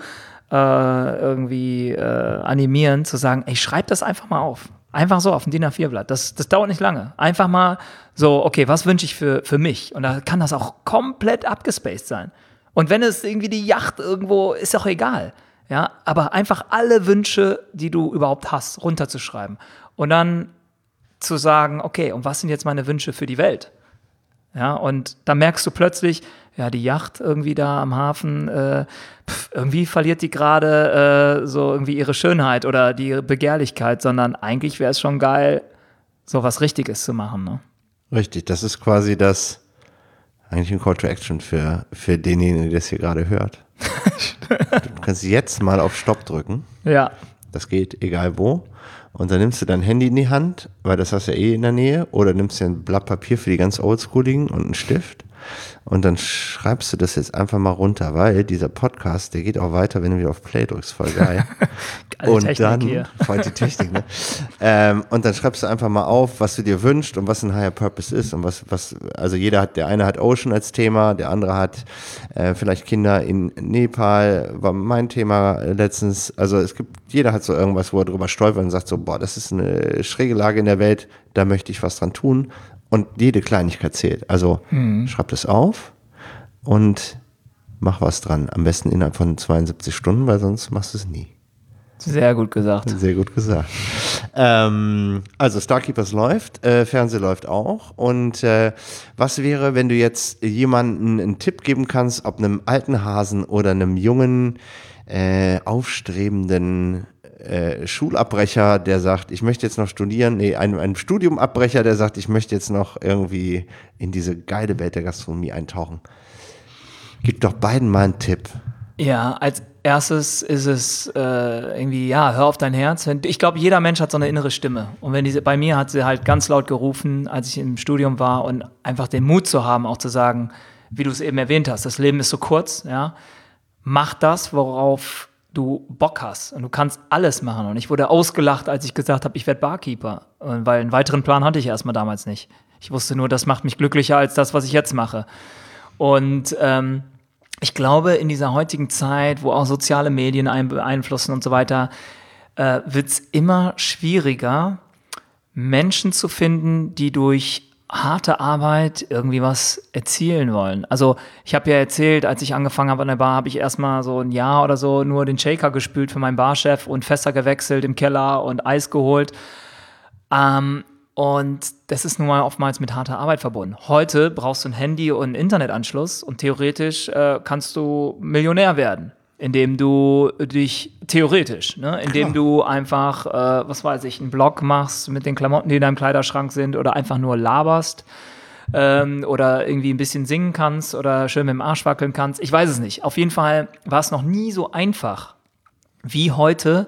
äh, irgendwie äh, animieren, zu sagen, ey, schreib das einfach mal auf. Einfach so auf dem DIN A4-Blatt. Das, das dauert nicht lange. Einfach mal so, okay, was wünsche ich für, für mich? Und da kann das auch komplett abgespaced sein. Und wenn es irgendwie die Yacht irgendwo, ist auch egal. Ja, aber einfach alle Wünsche, die du überhaupt hast, runterzuschreiben. Und dann zu sagen, okay, und was sind jetzt meine Wünsche für die Welt? Ja, und da merkst du plötzlich, ja, die Yacht irgendwie da am Hafen, äh, pf, irgendwie verliert die gerade äh, so irgendwie ihre Schönheit oder die Begehrlichkeit, sondern eigentlich wäre es schon geil, so was Richtiges zu machen. Ne? Richtig, das ist quasi das, eigentlich ein Call to Action für, für denjenigen, der das hier gerade hört. du kannst jetzt mal auf Stopp drücken. Ja. Das geht, egal wo. Und dann nimmst du dein Handy in die Hand, weil das hast du ja eh in der Nähe, oder nimmst dir ein Blatt Papier für die ganz oldschooligen und einen Stift und dann schreibst du das jetzt einfach mal runter, weil dieser Podcast, der geht auch weiter, wenn du wieder auf Play drückst, voll geil. Geile und Technik dann, hier. voll die Technik, ne? ähm, und dann schreibst du einfach mal auf, was du dir wünschst und was ein Higher Purpose ist und was, was, also jeder hat, der eine hat Ocean als Thema, der andere hat äh, vielleicht Kinder in Nepal, war mein Thema letztens. Also es gibt, jeder hat so irgendwas, wo er drüber stolpert und sagt so, boah, das ist eine schräge Lage in der Welt, da möchte ich was dran tun. Und jede Kleinigkeit zählt. Also schreib das auf und mach was dran. Am besten innerhalb von 72 Stunden, weil sonst machst du es nie. Sehr gut gesagt. Sehr gut gesagt. Ähm, also Starkeepers läuft, äh, Fernseh läuft auch. Und äh, was wäre, wenn du jetzt jemanden einen Tipp geben kannst, ob einem alten Hasen oder einem jungen, äh, aufstrebenden äh, Schulabbrecher, der sagt, ich möchte jetzt noch studieren, nee, einem, einem Studiumabbrecher, der sagt, ich möchte jetzt noch irgendwie in diese geile Welt der Gastronomie eintauchen. Gib doch beiden mal einen Tipp. Ja, als erstes ist es äh, irgendwie, ja, hör auf dein Herz. Ich glaube, jeder Mensch hat so eine innere Stimme. Und wenn diese, bei mir hat sie halt ganz laut gerufen, als ich im Studium war und einfach den Mut zu haben, auch zu sagen, wie du es eben erwähnt hast, das Leben ist so kurz, ja. Mach das, worauf du Bock hast. Und du kannst alles machen. Und ich wurde ausgelacht, als ich gesagt habe, ich werde Barkeeper. Weil einen weiteren Plan hatte ich erstmal damals nicht. Ich wusste nur, das macht mich glücklicher als das, was ich jetzt mache. Und ähm, ich glaube, in dieser heutigen Zeit, wo auch soziale Medien einen beeinflussen und so weiter, äh, wird es immer schwieriger, Menschen zu finden, die durch harte Arbeit irgendwie was erzielen wollen. Also ich habe ja erzählt, als ich angefangen habe an der Bar, habe ich erstmal so ein Jahr oder so nur den Shaker gespült für meinen Barchef und Fässer gewechselt im Keller und Eis geholt. Ähm, und das ist nun mal oftmals mit harter Arbeit verbunden. Heute brauchst du ein Handy und einen Internetanschluss und theoretisch äh, kannst du Millionär werden, indem du dich theoretisch, ne, indem du einfach, äh, was weiß ich, einen Blog machst mit den Klamotten, die in deinem Kleiderschrank sind oder einfach nur laberst ähm, oder irgendwie ein bisschen singen kannst oder schön mit dem Arsch wackeln kannst. Ich weiß es nicht. Auf jeden Fall war es noch nie so einfach wie heute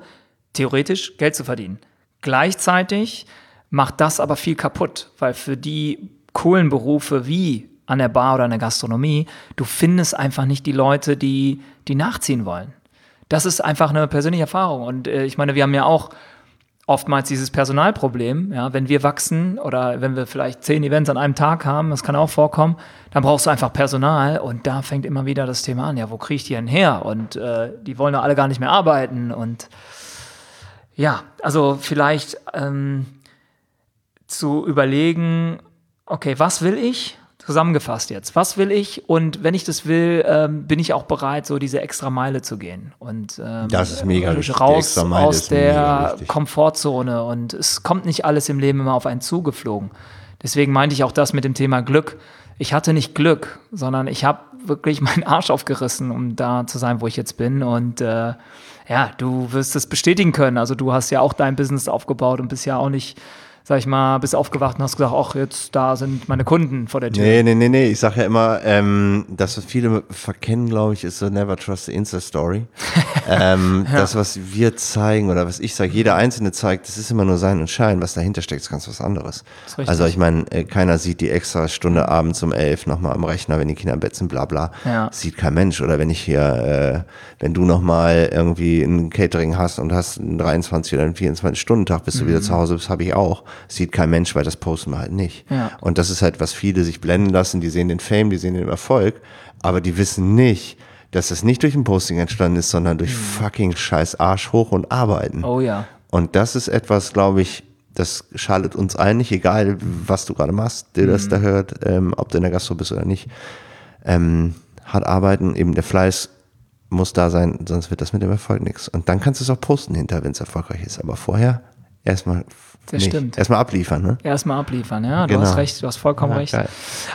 theoretisch Geld zu verdienen. Gleichzeitig macht das aber viel kaputt, weil für die coolen Berufe wie an der Bar oder in der Gastronomie, du findest einfach nicht die Leute, die, die nachziehen wollen. Das ist einfach eine persönliche Erfahrung. Und äh, ich meine, wir haben ja auch oftmals dieses Personalproblem. Ja, wenn wir wachsen oder wenn wir vielleicht zehn Events an einem Tag haben, das kann auch vorkommen, dann brauchst du einfach Personal und da fängt immer wieder das Thema an. Ja, wo kriege ich die denn her? Und äh, die wollen ja alle gar nicht mehr arbeiten. Und ja, also vielleicht ähm, zu überlegen, okay, was will ich? Zusammengefasst jetzt, was will ich? Und wenn ich das will, ähm, bin ich auch bereit, so diese extra Meile zu gehen. Und ähm, Das ist mega wichtig. Raus aus der. Komfortzone. Und es kommt nicht alles im Leben immer auf einen zugeflogen. Deswegen meinte ich auch das mit dem Thema Glück. Ich hatte nicht Glück, sondern ich habe wirklich meinen Arsch aufgerissen, um da zu sein, wo ich jetzt bin. Und äh, ja, du wirst es bestätigen können. Also du hast ja auch dein Business aufgebaut und bist ja auch nicht, sag ich mal, bist aufgewacht und hast gesagt, ach, jetzt da sind meine Kunden vor der Tür. Nee, nee, nee, nee. Ich sage ja immer, ähm, das, was viele verkennen, glaube ich, ist so Never Trust the Insta-Story. ähm, Das, was wir zeigen oder was ich sage, jeder Einzelne zeigt, das ist immer nur sein und Schein. Was dahinter steckt, ist ganz was anderes. Also ich meine, äh, keiner sieht die extra Stunde abends um elf nochmal am Rechner, wenn die Kinder im Bett sind, bla bla. Ja. Sieht kein Mensch. Oder wenn ich hier, äh, wenn du nochmal irgendwie ein Catering hast und hast einen 23 oder einen 24-Stunden-Tag, bis du wieder zu Hause bist, habe ich auch. Sieht kein Mensch, weil das posten wir halt nicht. Ja. Und das ist halt, was viele sich blenden lassen. Die sehen den Fame, die sehen den Erfolg, aber die wissen nicht, dass das nicht durch ein Posting entstanden ist, sondern durch fucking scheiß Arsch hoch und arbeiten. Oh ja. Und das ist etwas, glaube ich, das schadet uns allen nicht, egal was du gerade machst, der das da hört, ähm, ob du in der Gastro bist oder nicht. Ähm, hart arbeiten, eben der Fleiß muss da sein, sonst wird das mit dem Erfolg nichts. Und dann kannst du es auch posten hinter, wenn es erfolgreich ist. Aber vorher erstmal Das nicht. stimmt. Erstmal abliefern, ne? Erstmal abliefern, ja, du Genau. hast recht, du hast vollkommen Ja, recht. geil.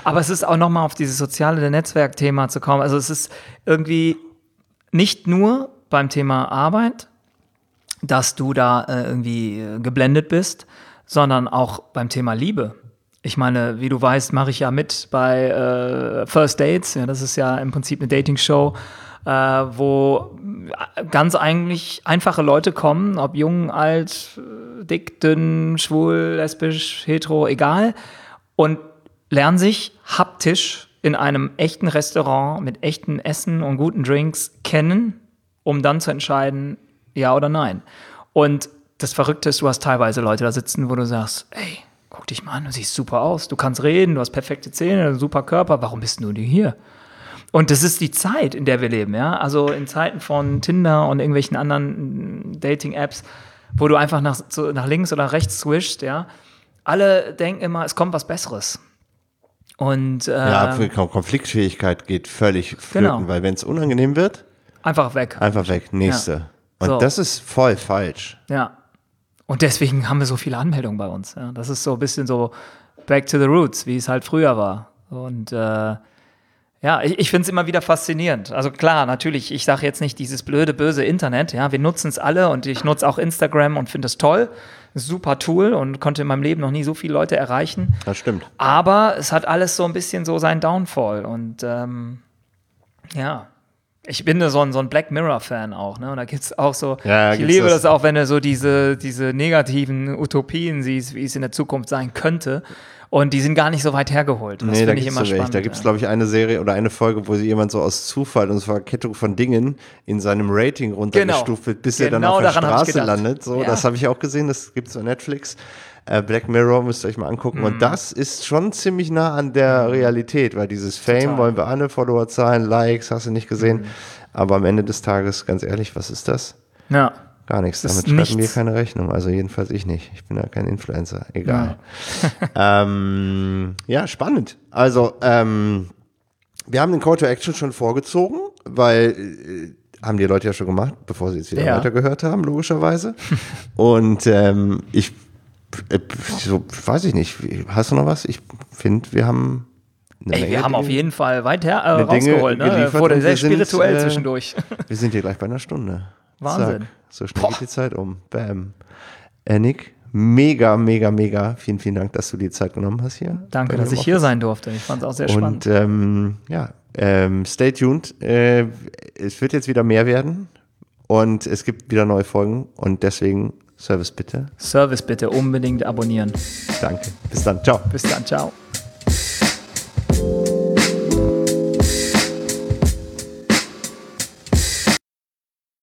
Aber es ist auch nochmal auf dieses soziale Netzwerkthema zu kommen. Also es ist irgendwie nicht nur beim Thema Arbeit, dass du da äh, irgendwie äh, geblendet bist, sondern auch beim Thema Liebe. ich meine, wie du weißt, mache ich ja mit bei äh, First Dates. Ja, das ist ja im Prinzip eine Dating-Show, äh, wo ganz eigentlich einfache Leute kommen, ob jung, alt, dick, dünn, schwul, lesbisch, hetero, egal, und lernen sich haptisch in einem echten Restaurant mit echten Essen und guten Drinks kennen, um dann zu entscheiden, ja oder nein. Und das Verrückte ist, du hast teilweise Leute da sitzen, wo du sagst, ey, guck dich mal an, du siehst super aus, du kannst reden, du hast perfekte Zähne, super Körper, warum bist du hier? Und das ist die Zeit, in der wir leben, ja. Also in Zeiten von Tinder und irgendwelchen anderen Dating-Apps, wo du einfach nach, so, nach links oder rechts swishst, ja. Alle denken immer, es kommt was Besseres. Und, äh, ja, Konfliktfähigkeit geht völlig flöten, genau. weil wenn es unangenehm wird, einfach weg. Einfach weg, nächste. Ja. Und so. das ist voll falsch. Ja. Und deswegen haben wir so viele Anmeldungen bei uns. Ja. Das ist so ein bisschen so back to the roots, wie es halt früher war. Und äh, ja, ich, ich finde es immer wieder faszinierend. Also klar, natürlich, ich sage jetzt nicht dieses blöde, böse Internet. Ja, wir nutzen es alle und ich nutze auch Instagram und finde es toll. Super Tool und konnte in meinem Leben noch nie so viele Leute erreichen. Das stimmt. Aber es hat alles so ein bisschen so seinen Downfall. Und ähm, ja, ich bin so ein, so ein Black Mirror-Fan auch, ne? Und da gibt es auch so, ja, ich liebe das? das? auch, wenn du so diese, diese negativen Utopien siehst, wie es in der Zukunft sein könnte. Und die sind gar nicht so weit hergeholt. Das nee, finde ich immer spannend. Recht. Da gibt es, glaube ich, eine Serie oder eine Folge, wo sie jemand so aus Zufall und Verkettung von Dingen in seinem Rating runtergestuft genau. wird, bis genau er dann auf der Straße landet. So, ja. Das habe ich auch gesehen, das gibt es auf Netflix. Äh, Black Mirror müsst ihr euch mal angucken. Mhm. Und das ist schon ziemlich nah an der mhm. Realität, weil dieses Fame Total. wollen wir alle, Followerzahlen, Likes, hast du nicht gesehen. Mhm. Aber am Ende des Tages, ganz ehrlich, was ist das? Ja. Gar nichts. Damit schreiben nichts. wir keine Rechnung. Also jedenfalls ich nicht. Ich bin ja kein Influencer. Egal. Ja, ähm, ja spannend. Also, ähm, wir haben den Call to Action schon vorgezogen, weil äh, haben die Leute ja schon gemacht, bevor sie jetzt wieder ja. weitergehört haben, logischerweise. Und ähm, ich so, weiß ich nicht. Hast du noch was? Ich finde, wir haben. Ey, wir haben auf jeden Fall weiter äh, rausgeholt, ne? Wurde sehr spirituell sind, äh, zwischendurch. Wir sind hier gleich bei einer Stunde. Wahnsinn. Zack. So schnell Boah. geht die Zeit um. Bam. Nick, mega, mega, mega. Vielen, vielen Dank, dass du die Zeit genommen hast hier. Danke, dass ich hier sein durfte. Ich fand es auch sehr spannend. Und ähm, ja, ähm, stay tuned. Äh, es wird jetzt wieder mehr werden und es gibt wieder neue Folgen und deswegen Service bitte. Service bitte, unbedingt abonnieren. Danke. Bis dann. Ciao. Bis dann. Ciao.